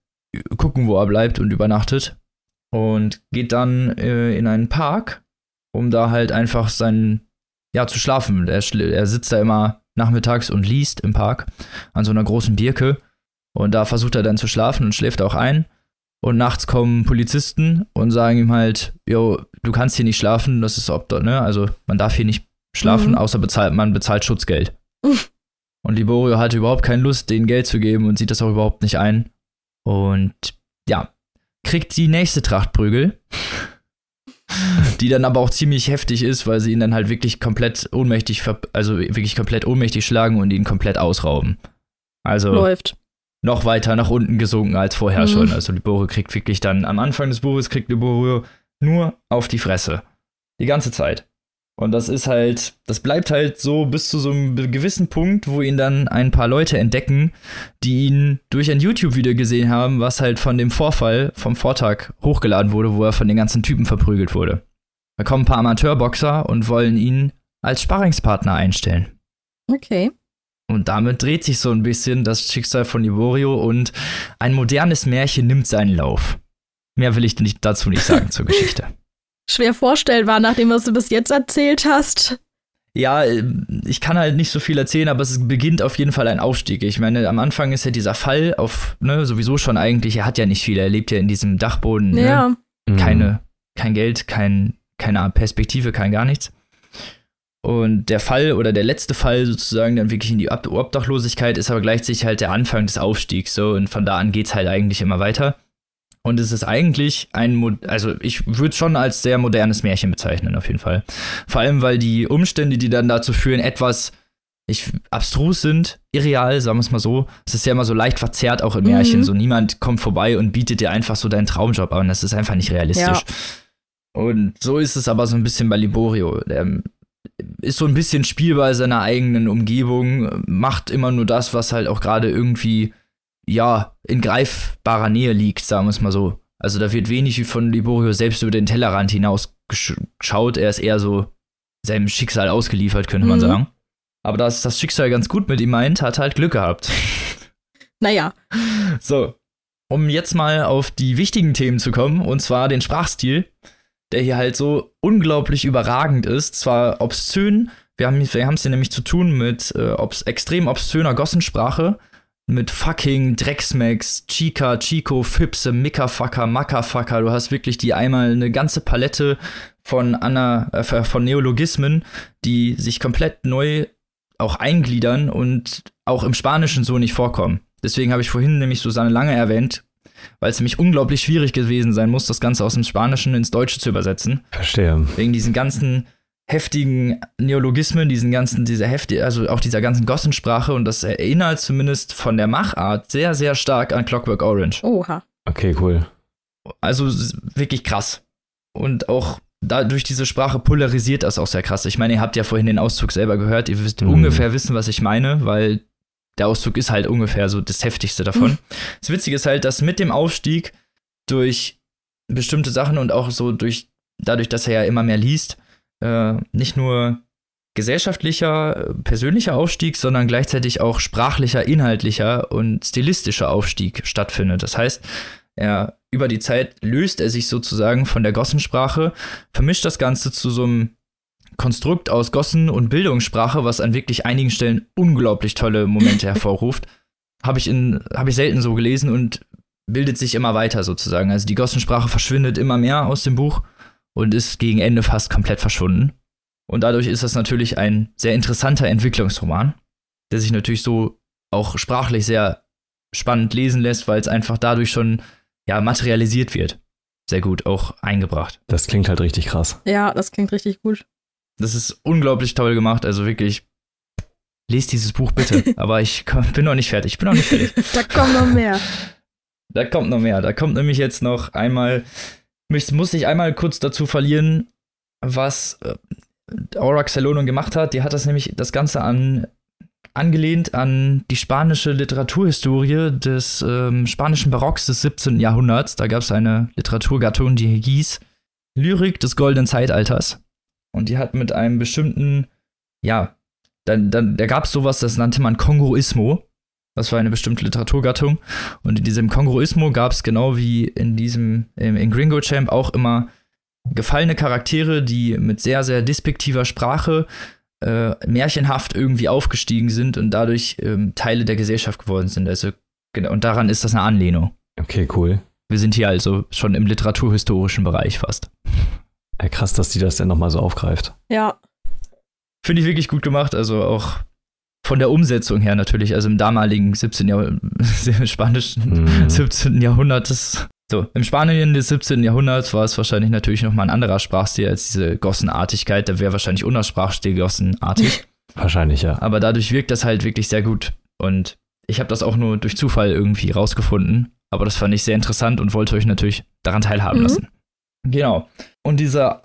gucken, wo er bleibt und übernachtet. Und geht dann äh, in einen Park, um da halt einfach sein, ja, zu schlafen. Er, er sitzt da immer nachmittags und liest im Park an so einer großen Birke. Und da versucht er dann zu schlafen und schläft auch ein. Und nachts kommen Polizisten und sagen ihm halt, jo, du kannst hier nicht schlafen, das ist Obdach, ne? Also man darf hier nicht schlafen, mhm. außer bezahlt, man bezahlt Schutzgeld. Und Liborio hatte überhaupt keine Lust, denen Geld zu geben und sieht das auch überhaupt nicht ein. Und ja, kriegt die nächste Trachtprügel. die dann aber auch ziemlich heftig ist, weil sie ihn dann halt wirklich komplett ohnmächtig, also wirklich komplett ohnmächtig schlagen und ihn komplett ausrauben. Also läuft noch weiter nach unten gesunken als vorher mhm. schon. Also Liborio kriegt wirklich dann am Anfang des Buches kriegt Liborio nur auf die Fresse. Die ganze Zeit. Und das ist halt, das bleibt halt so bis zu so einem gewissen Punkt, wo ihn dann ein paar Leute entdecken, die ihn durch ein YouTube-Video gesehen haben, was halt von dem Vorfall vom Vortag hochgeladen wurde, wo er von den ganzen Typen verprügelt wurde. Da kommen ein paar Amateurboxer und wollen ihn als Sparringspartner einstellen. Okay. Und damit dreht sich so ein bisschen das Schicksal von Ivorio und ein modernes Märchen nimmt seinen Lauf. Mehr will ich dazu nicht sagen zur Geschichte schwer vorstellbar, nachdem was du bis jetzt erzählt hast. Ja, ich kann halt nicht so viel erzählen, aber es beginnt auf jeden Fall ein Aufstieg. Ich meine, am Anfang ist ja dieser Fall auf, ne, sowieso schon eigentlich, er hat ja nicht viel, er lebt ja in diesem Dachboden. Ne? Ja. Ne? Keine, kein Geld, kein, keine Perspektive, kein gar nichts. Und der Fall oder der letzte Fall sozusagen dann wirklich in die Obdachlosigkeit ist aber gleichzeitig halt der Anfang des Aufstiegs so und von da an geht es halt eigentlich immer weiter. Und es ist eigentlich ein, also ich würde es schon als sehr modernes Märchen bezeichnen, auf jeden Fall. Vor allem, weil die Umstände, die dann dazu führen, etwas ich, abstrus sind, irreal, sagen wir es mal so. Es ist ja immer so leicht verzerrt auch in Märchen. Mhm. So niemand kommt vorbei und bietet dir einfach so deinen Traumjob an. Das ist einfach nicht realistisch. Ja. Und so ist es aber so ein bisschen bei Liborio. Der ist so ein bisschen spielbar seiner eigenen Umgebung, macht immer nur das, was halt auch gerade irgendwie ja, in greifbarer Nähe liegt, sagen wir es mal so. Also da wird wenig von Liborio selbst über den Tellerrand hinaus geschaut. Er ist eher so seinem Schicksal ausgeliefert, könnte mhm. man sagen. Aber dass das Schicksal ganz gut mit ihm meint, hat halt Glück gehabt. Naja. So. Um jetzt mal auf die wichtigen Themen zu kommen, und zwar den Sprachstil, der hier halt so unglaublich überragend ist. Zwar obszön, wir haben wir es hier nämlich zu tun mit äh, obs extrem obszöner Gossensprache, mit fucking Drecksmax, Chica, Chico, Fipse, Mickerfucker, Mackerfucker. Du hast wirklich die einmal eine ganze Palette von, Anna, äh, von Neologismen, die sich komplett neu auch eingliedern und auch im Spanischen so nicht vorkommen. Deswegen habe ich vorhin nämlich Susanne Lange erwähnt, weil es nämlich unglaublich schwierig gewesen sein muss, das Ganze aus dem Spanischen ins Deutsche zu übersetzen. Verstehe. Wegen diesen ganzen heftigen Neologismen, diesen ganzen, dieser heftige, also auch dieser ganzen Gossensprache und das erinnert zumindest von der Machart sehr, sehr stark an Clockwork Orange. Oha. Okay, cool. Also wirklich krass. Und auch dadurch diese Sprache polarisiert das auch sehr krass. Ich meine, ihr habt ja vorhin den Auszug selber gehört, ihr wisst mhm. ungefähr wissen, was ich meine, weil der Auszug ist halt ungefähr so das Heftigste davon. Mhm. Das Witzige ist halt, dass mit dem Aufstieg durch bestimmte Sachen und auch so durch, dadurch, dass er ja immer mehr liest, äh, nicht nur gesellschaftlicher, persönlicher Aufstieg, sondern gleichzeitig auch sprachlicher, inhaltlicher und stilistischer Aufstieg stattfindet. Das heißt, er über die Zeit löst er sich sozusagen von der Gossensprache, vermischt das Ganze zu so einem Konstrukt aus Gossen und Bildungssprache, was an wirklich einigen Stellen unglaublich tolle Momente hervorruft. Habe ich, hab ich selten so gelesen und bildet sich immer weiter sozusagen. Also die Gossensprache verschwindet immer mehr aus dem Buch und ist gegen Ende fast komplett verschwunden. Und dadurch ist das natürlich ein sehr interessanter Entwicklungsroman, der sich natürlich so auch sprachlich sehr spannend lesen lässt, weil es einfach dadurch schon ja materialisiert wird. Sehr gut auch eingebracht. Das klingt halt richtig krass. Ja, das klingt richtig gut. Das ist unglaublich toll gemacht, also wirklich lest dieses Buch bitte, aber ich bin noch nicht fertig. Ich bin noch nicht fertig. da kommt noch mehr. Da kommt noch mehr. Da kommt nämlich jetzt noch einmal mich muss ich einmal kurz dazu verlieren, was äh, Aurak Salonon gemacht hat. Die hat das nämlich das Ganze an angelehnt an die spanische Literaturhistorie des ähm, spanischen Barocks des 17. Jahrhunderts. Da gab es eine Literaturgattung, die hieß Lyrik des goldenen Zeitalters. Und die hat mit einem bestimmten, ja, dann, dann, da gab es sowas, das nannte man Kongruismo. Das war eine bestimmte Literaturgattung. Und in diesem Kongruismo gab es genau wie in diesem, in Gringo Champ auch immer gefallene Charaktere, die mit sehr, sehr despektiver Sprache äh, märchenhaft irgendwie aufgestiegen sind und dadurch ähm, Teile der Gesellschaft geworden sind. Also, genau, und daran ist das eine Anlehnung. Okay, cool. Wir sind hier also schon im literaturhistorischen Bereich fast. Ja, krass, dass die das denn nochmal so aufgreift. Ja. Finde ich wirklich gut gemacht. Also auch von der Umsetzung her natürlich, also im damaligen 17. Jahrhundert, spanischen mhm. 17. Jahrhundert, das, so, im Spanien des 17. Jahrhunderts war es wahrscheinlich natürlich nochmal ein anderer Sprachstil als diese Gossenartigkeit, da wäre wahrscheinlich unser Sprachstil Gossenartig. wahrscheinlich, ja. Aber dadurch wirkt das halt wirklich sehr gut und ich habe das auch nur durch Zufall irgendwie rausgefunden, aber das fand ich sehr interessant und wollte euch natürlich daran teilhaben mhm. lassen. Genau. Und diese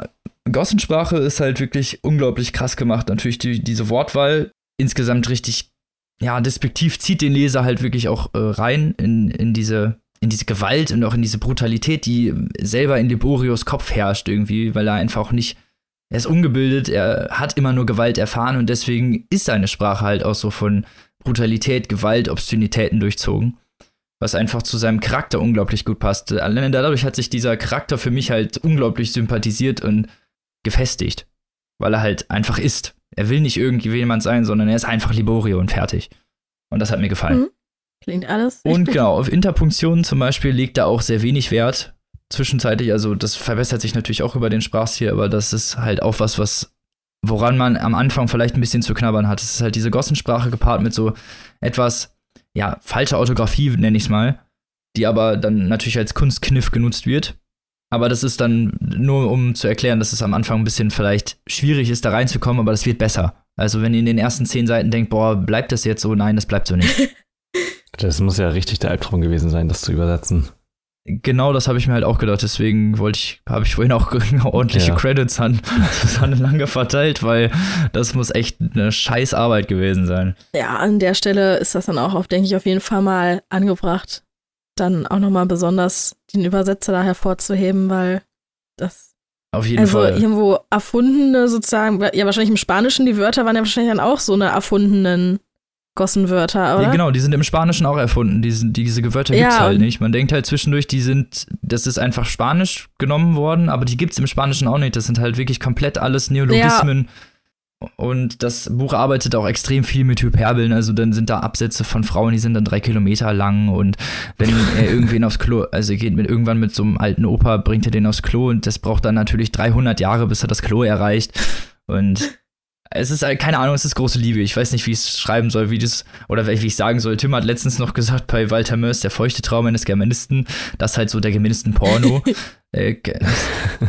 Gossensprache ist halt wirklich unglaublich krass gemacht. Natürlich die, diese Wortwahl insgesamt richtig, ja, despektiv, zieht den Leser halt wirklich auch äh, rein in, in diese in diese Gewalt und auch in diese Brutalität, die selber in Liborios Kopf herrscht irgendwie, weil er einfach auch nicht, er ist ungebildet, er hat immer nur Gewalt erfahren und deswegen ist seine Sprache halt auch so von Brutalität, Gewalt, Obszönitäten durchzogen. Was einfach zu seinem Charakter unglaublich gut passt. Allein dadurch hat sich dieser Charakter für mich halt unglaublich sympathisiert und gefestigt. Weil er halt einfach ist er will nicht irgendjemand sein, sondern er ist einfach Liborio und fertig. Und das hat mir gefallen. Mhm. Klingt alles. Und genau, auf Interpunktionen zum Beispiel legt er auch sehr wenig Wert. Zwischenzeitlich, also das verbessert sich natürlich auch über den Sprachstil, aber das ist halt auch was, was woran man am Anfang vielleicht ein bisschen zu knabbern hat. Es ist halt diese Gossensprache gepaart mit so etwas, ja, falscher Orthographie, nenne ich es mal, die aber dann natürlich als Kunstkniff genutzt wird. Aber das ist dann nur, um zu erklären, dass es am Anfang ein bisschen vielleicht schwierig ist, da reinzukommen, aber das wird besser. Also wenn ihr in den ersten zehn Seiten denkt, boah, bleibt das jetzt so? Nein, das bleibt so nicht. das muss ja richtig der Albtraum gewesen sein, das zu übersetzen. Genau, das habe ich mir halt auch gedacht. Deswegen wollte ich, habe ich vorhin auch ordentliche ja. Credits an Susanne Lange verteilt, weil das muss echt eine scheiß Arbeit gewesen sein. Ja, an der Stelle ist das dann auch, auf, denke ich, auf jeden Fall mal angebracht, dann auch nochmal besonders den Übersetzer da hervorzuheben, weil das auf jeden also Fall. Irgendwo erfundene sozusagen, ja wahrscheinlich im Spanischen, die Wörter waren ja wahrscheinlich dann auch so eine erfundenen Gossenwörter, oder? Ja, genau, die sind im Spanischen auch erfunden. Die sind, diese Wörter ja, gibt's halt nicht. Man denkt halt zwischendurch, die sind, das ist einfach Spanisch genommen worden, aber die gibt's im Spanischen auch nicht. Das sind halt wirklich komplett alles Neologismen. Ja. Und das Buch arbeitet auch extrem viel mit Hyperbeln. Also dann sind da Absätze von Frauen, die sind dann drei Kilometer lang. Und wenn er irgendwen aufs Klo, also er geht mit irgendwann mit so einem alten Opa, bringt er den aufs Klo und das braucht dann natürlich 300 Jahre, bis er das Klo erreicht. Und es ist keine Ahnung, es ist große Liebe. Ich weiß nicht, wie ich es schreiben soll, wie das, oder wie ich sagen soll. Tim hat letztens noch gesagt bei Walter Mörs, der feuchte Traum eines Germanisten, das ist halt so der Germanisten-Porno. äh,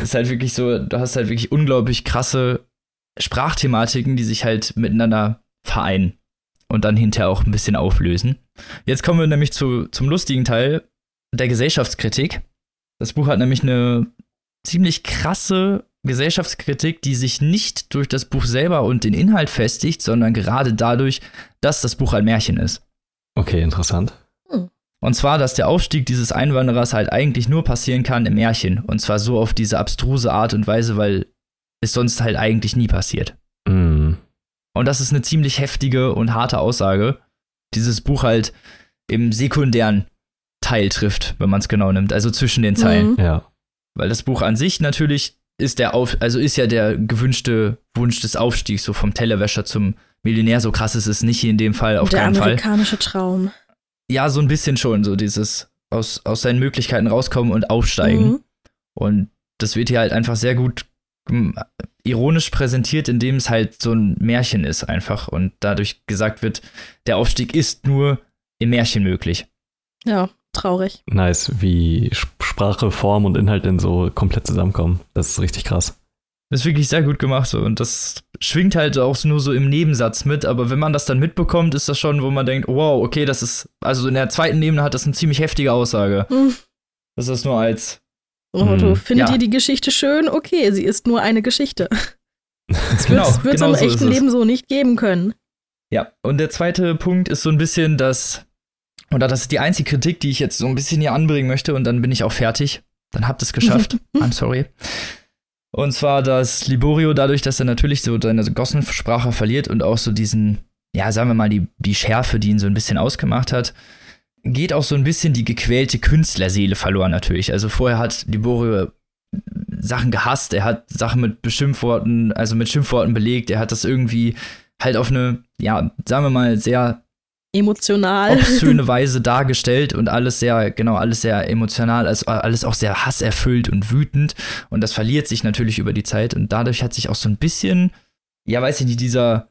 ist halt wirklich so, du hast halt wirklich unglaublich krasse Sprachthematiken, die sich halt miteinander vereinen und dann hinterher auch ein bisschen auflösen. Jetzt kommen wir nämlich zu, zum lustigen Teil der Gesellschaftskritik. Das Buch hat nämlich eine ziemlich krasse Gesellschaftskritik, die sich nicht durch das Buch selber und den Inhalt festigt, sondern gerade dadurch, dass das Buch ein Märchen ist. Okay, interessant. Hm. Und zwar, dass der Aufstieg dieses Einwanderers halt eigentlich nur passieren kann im Märchen. Und zwar so auf diese abstruse Art und Weise, weil es sonst halt eigentlich nie passiert. Mm. Und das ist eine ziemlich heftige und harte Aussage. Dieses Buch halt im sekundären Teil trifft, wenn man es genau nimmt, also zwischen den Zeilen. Mhm. Ja. Weil das Buch an sich natürlich ist der Auf, also ist ja der gewünschte Wunsch des Aufstiegs, so vom Tellerwäscher zum Millionär. So krass ist es nicht in dem Fall, auf der keinen Fall. Der amerikanische Traum. Ja, so ein bisschen schon, so dieses aus, aus seinen Möglichkeiten rauskommen und aufsteigen. Mhm. Und das wird hier halt einfach sehr gut ironisch präsentiert, indem es halt so ein Märchen ist einfach und dadurch gesagt wird, der Aufstieg ist nur im Märchen möglich. Ja, traurig. Nice, wie Sprache, Form und Inhalt denn so komplett zusammenkommen. Das ist richtig krass. Das ist wirklich sehr gut gemacht so und das schwingt halt auch nur so im Nebensatz mit, aber wenn man das dann mitbekommt, ist das schon, wo man denkt, wow, okay, das ist, also in der zweiten Ebene hat das eine ziemlich heftige Aussage. Mhm. Das ist nur als Motto, hm, findet ja. ihr die Geschichte schön? Okay, sie ist nur eine Geschichte. Es genau, wird es genau im so echten Leben so nicht geben können. Ja, und der zweite Punkt ist so ein bisschen, dass, oder das ist die einzige Kritik, die ich jetzt so ein bisschen hier anbringen möchte und dann bin ich auch fertig. Dann habt ihr es geschafft. I'm sorry. Und zwar, dass Liborio dadurch, dass er natürlich so seine Gossensprache verliert und auch so diesen, ja, sagen wir mal, die, die Schärfe, die ihn so ein bisschen ausgemacht hat, geht auch so ein bisschen die gequälte Künstlerseele verloren natürlich. Also vorher hat Liborio Sachen gehasst, er hat Sachen mit Beschimpfworten, also mit Schimpfworten belegt, er hat das irgendwie halt auf eine, ja, sagen wir mal, sehr emotional. obszöne Weise dargestellt und alles sehr, genau, alles sehr emotional, also alles auch sehr hasserfüllt und wütend. Und das verliert sich natürlich über die Zeit. Und dadurch hat sich auch so ein bisschen, ja, weiß ich nicht, dieser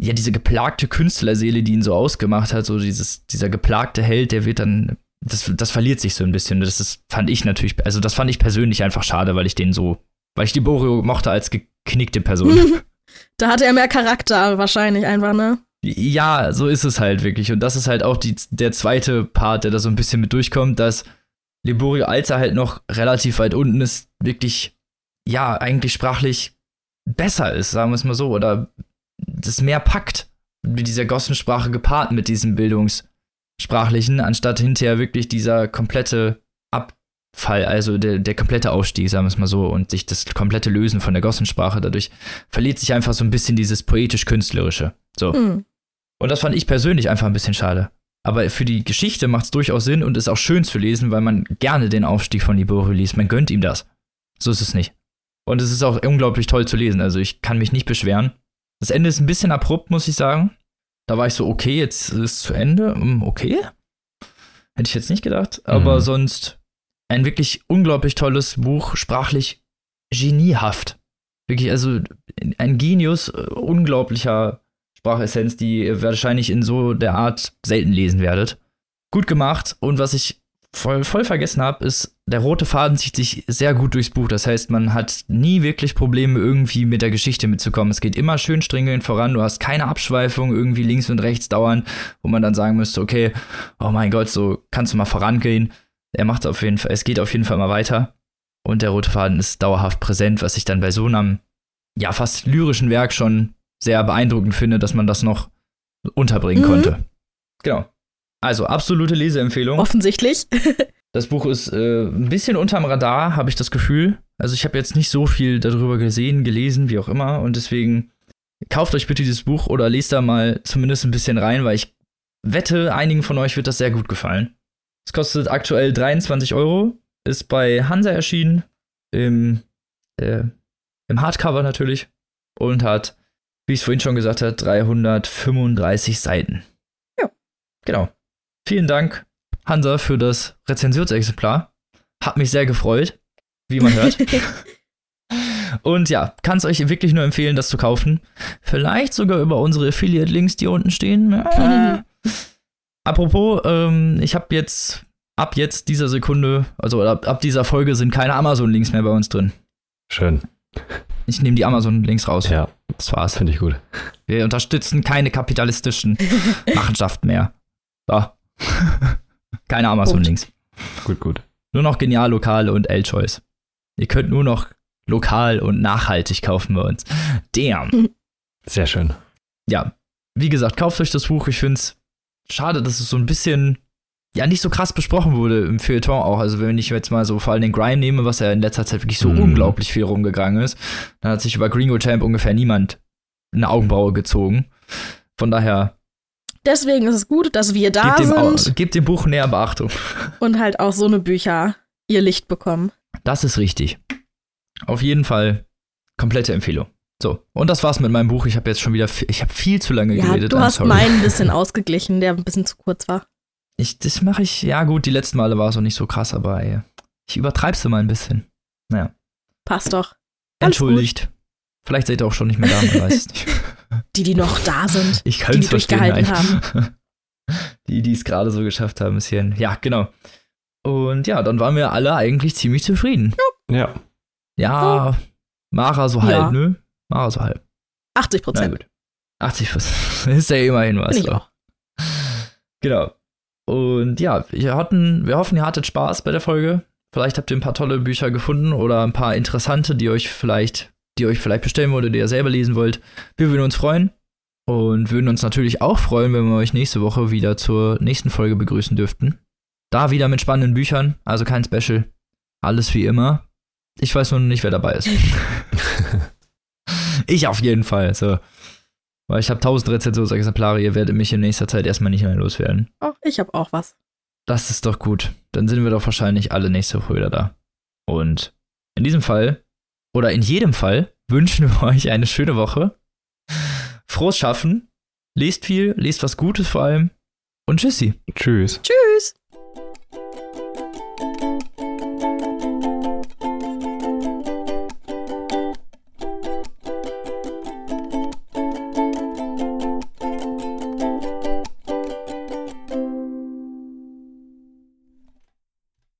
ja, diese geplagte Künstlerseele, die ihn so ausgemacht hat, so dieses, dieser geplagte Held, der wird dann, das, das verliert sich so ein bisschen. Das ist, fand ich natürlich, also das fand ich persönlich einfach schade, weil ich den so, weil ich die Borio mochte als geknickte Person. da hatte er mehr Charakter wahrscheinlich einfach, ne? Ja, so ist es halt wirklich. Und das ist halt auch die, der zweite Part, der da so ein bisschen mit durchkommt, dass Liborio, als er halt noch relativ weit unten ist, wirklich, ja, eigentlich sprachlich besser ist, sagen wir es mal so, oder das mehr packt, mit dieser Gossensprache gepaart mit diesem Bildungssprachlichen, anstatt hinterher wirklich dieser komplette Abfall, also der, der komplette Aufstieg, sagen wir es mal so, und sich das komplette Lösen von der Gossensprache. Dadurch verliert sich einfach so ein bisschen dieses poetisch-künstlerische. So. Mhm. Und das fand ich persönlich einfach ein bisschen schade. Aber für die Geschichte macht es durchaus Sinn und ist auch schön zu lesen, weil man gerne den Aufstieg von Liborio liest. Man gönnt ihm das. So ist es nicht. Und es ist auch unglaublich toll zu lesen. Also ich kann mich nicht beschweren. Das Ende ist ein bisschen abrupt, muss ich sagen. Da war ich so, okay, jetzt ist es zu Ende. Hm, okay. Hätte ich jetzt nicht gedacht. Aber mhm. sonst ein wirklich unglaublich tolles Buch, sprachlich geniehaft. Wirklich, also ein Genius äh, unglaublicher Sprachessenz, die ihr wahrscheinlich in so der Art selten lesen werdet. Gut gemacht und was ich voll, voll vergessen habe, ist, der rote Faden zieht sich sehr gut durchs Buch. Das heißt, man hat nie wirklich Probleme, irgendwie mit der Geschichte mitzukommen. Es geht immer schön stringent voran. Du hast keine Abschweifung irgendwie links und rechts dauern, wo man dann sagen müsste, okay, oh mein Gott, so kannst du mal vorangehen. Er macht auf jeden Fall, es geht auf jeden Fall mal weiter. Und der rote Faden ist dauerhaft präsent, was ich dann bei so einem, ja, fast lyrischen Werk schon sehr beeindruckend finde, dass man das noch unterbringen mhm. konnte. Genau. Also, absolute Leseempfehlung. Offensichtlich. das Buch ist äh, ein bisschen unterm Radar, habe ich das Gefühl. Also, ich habe jetzt nicht so viel darüber gesehen, gelesen, wie auch immer. Und deswegen kauft euch bitte dieses Buch oder lest da mal zumindest ein bisschen rein, weil ich wette, einigen von euch wird das sehr gut gefallen. Es kostet aktuell 23 Euro, ist bei Hansa erschienen, im, äh, im Hardcover natürlich, und hat, wie ich es vorhin schon gesagt habe, 335 Seiten. Ja. Genau. Vielen Dank, Hansa, für das Rezensionsexemplar. Hat mich sehr gefreut, wie man hört. Und ja, kann es euch wirklich nur empfehlen, das zu kaufen. Vielleicht sogar über unsere Affiliate-Links, die unten stehen. Apropos, ähm, ich habe jetzt ab jetzt dieser Sekunde, also ab, ab dieser Folge sind keine Amazon-Links mehr bei uns drin. Schön. Ich nehme die Amazon-Links raus. Ja. Das war's. Finde ich gut. Wir unterstützen keine kapitalistischen Machenschaften mehr. So. Keine Amazon-Links. Gut, gut. Nur noch genial lokal und L-Choice. Ihr könnt nur noch lokal und nachhaltig kaufen bei uns. Damn. Sehr schön. Ja, wie gesagt, kauft euch das Buch. Ich finde es schade, dass es so ein bisschen ja nicht so krass besprochen wurde im Feuilleton auch. Also wenn ich jetzt mal so vor allem den Grime nehme, was ja in letzter Zeit wirklich so mm. unglaublich viel rumgegangen ist, dann hat sich über Gringo Champ ungefähr niemand eine Augenbraue gezogen. Von daher. Deswegen ist es gut, dass wir da gebt sind. Dem, gebt dem Buch näher Beachtung. Und halt auch so eine Bücher ihr Licht bekommen. Das ist richtig. Auf jeden Fall komplette Empfehlung. So, und das war's mit meinem Buch. Ich habe jetzt schon wieder, ich habe viel zu lange ja, geredet. Du hast meinen ein bisschen ausgeglichen, der ein bisschen zu kurz war. Ich, das mache ich, ja gut, die letzten Male war es auch nicht so krass, aber ey, ich übertreib's immer ein bisschen. Naja. Passt doch. Ganz Entschuldigt. Gut. Vielleicht seid ihr auch schon nicht mehr da, man weiß es nicht. Die, die noch da sind. Ich könnte es durchgehalten haben. Die, die es gerade so geschafft haben, ist hier. Ja, genau. Und ja, dann waren wir alle eigentlich ziemlich zufrieden. Ja. Ja, Mara so halb, ja. ne? Mara so halb. 80 Prozent. Na gut. 80 Prozent. ist ja immerhin was. Bin ich auch. Genau. Und ja, wir, hatten, wir hoffen, ihr hattet Spaß bei der Folge. Vielleicht habt ihr ein paar tolle Bücher gefunden oder ein paar interessante, die euch vielleicht, die euch vielleicht bestellen wollt oder die ihr selber lesen wollt. Wir würden uns freuen und würden uns natürlich auch freuen, wenn wir euch nächste Woche wieder zur nächsten Folge begrüßen dürften. Da wieder mit spannenden Büchern, also kein Special. Alles wie immer. Ich weiß nur nicht, wer dabei ist. ich auf jeden Fall. So. Weil ich habe 1000 Rezensionsexemplare, ihr werdet mich in nächster Zeit erstmal nicht mehr loswerden. Oh, ich habe auch was. Das ist doch gut. Dann sind wir doch wahrscheinlich alle nächste Woche wieder da. Und in diesem Fall, oder in jedem Fall, wünschen wir euch eine schöne Woche. Frohes Schaffen. Lest viel, lest was Gutes vor allem. Und tschüssi. Tschüss. Tschüss.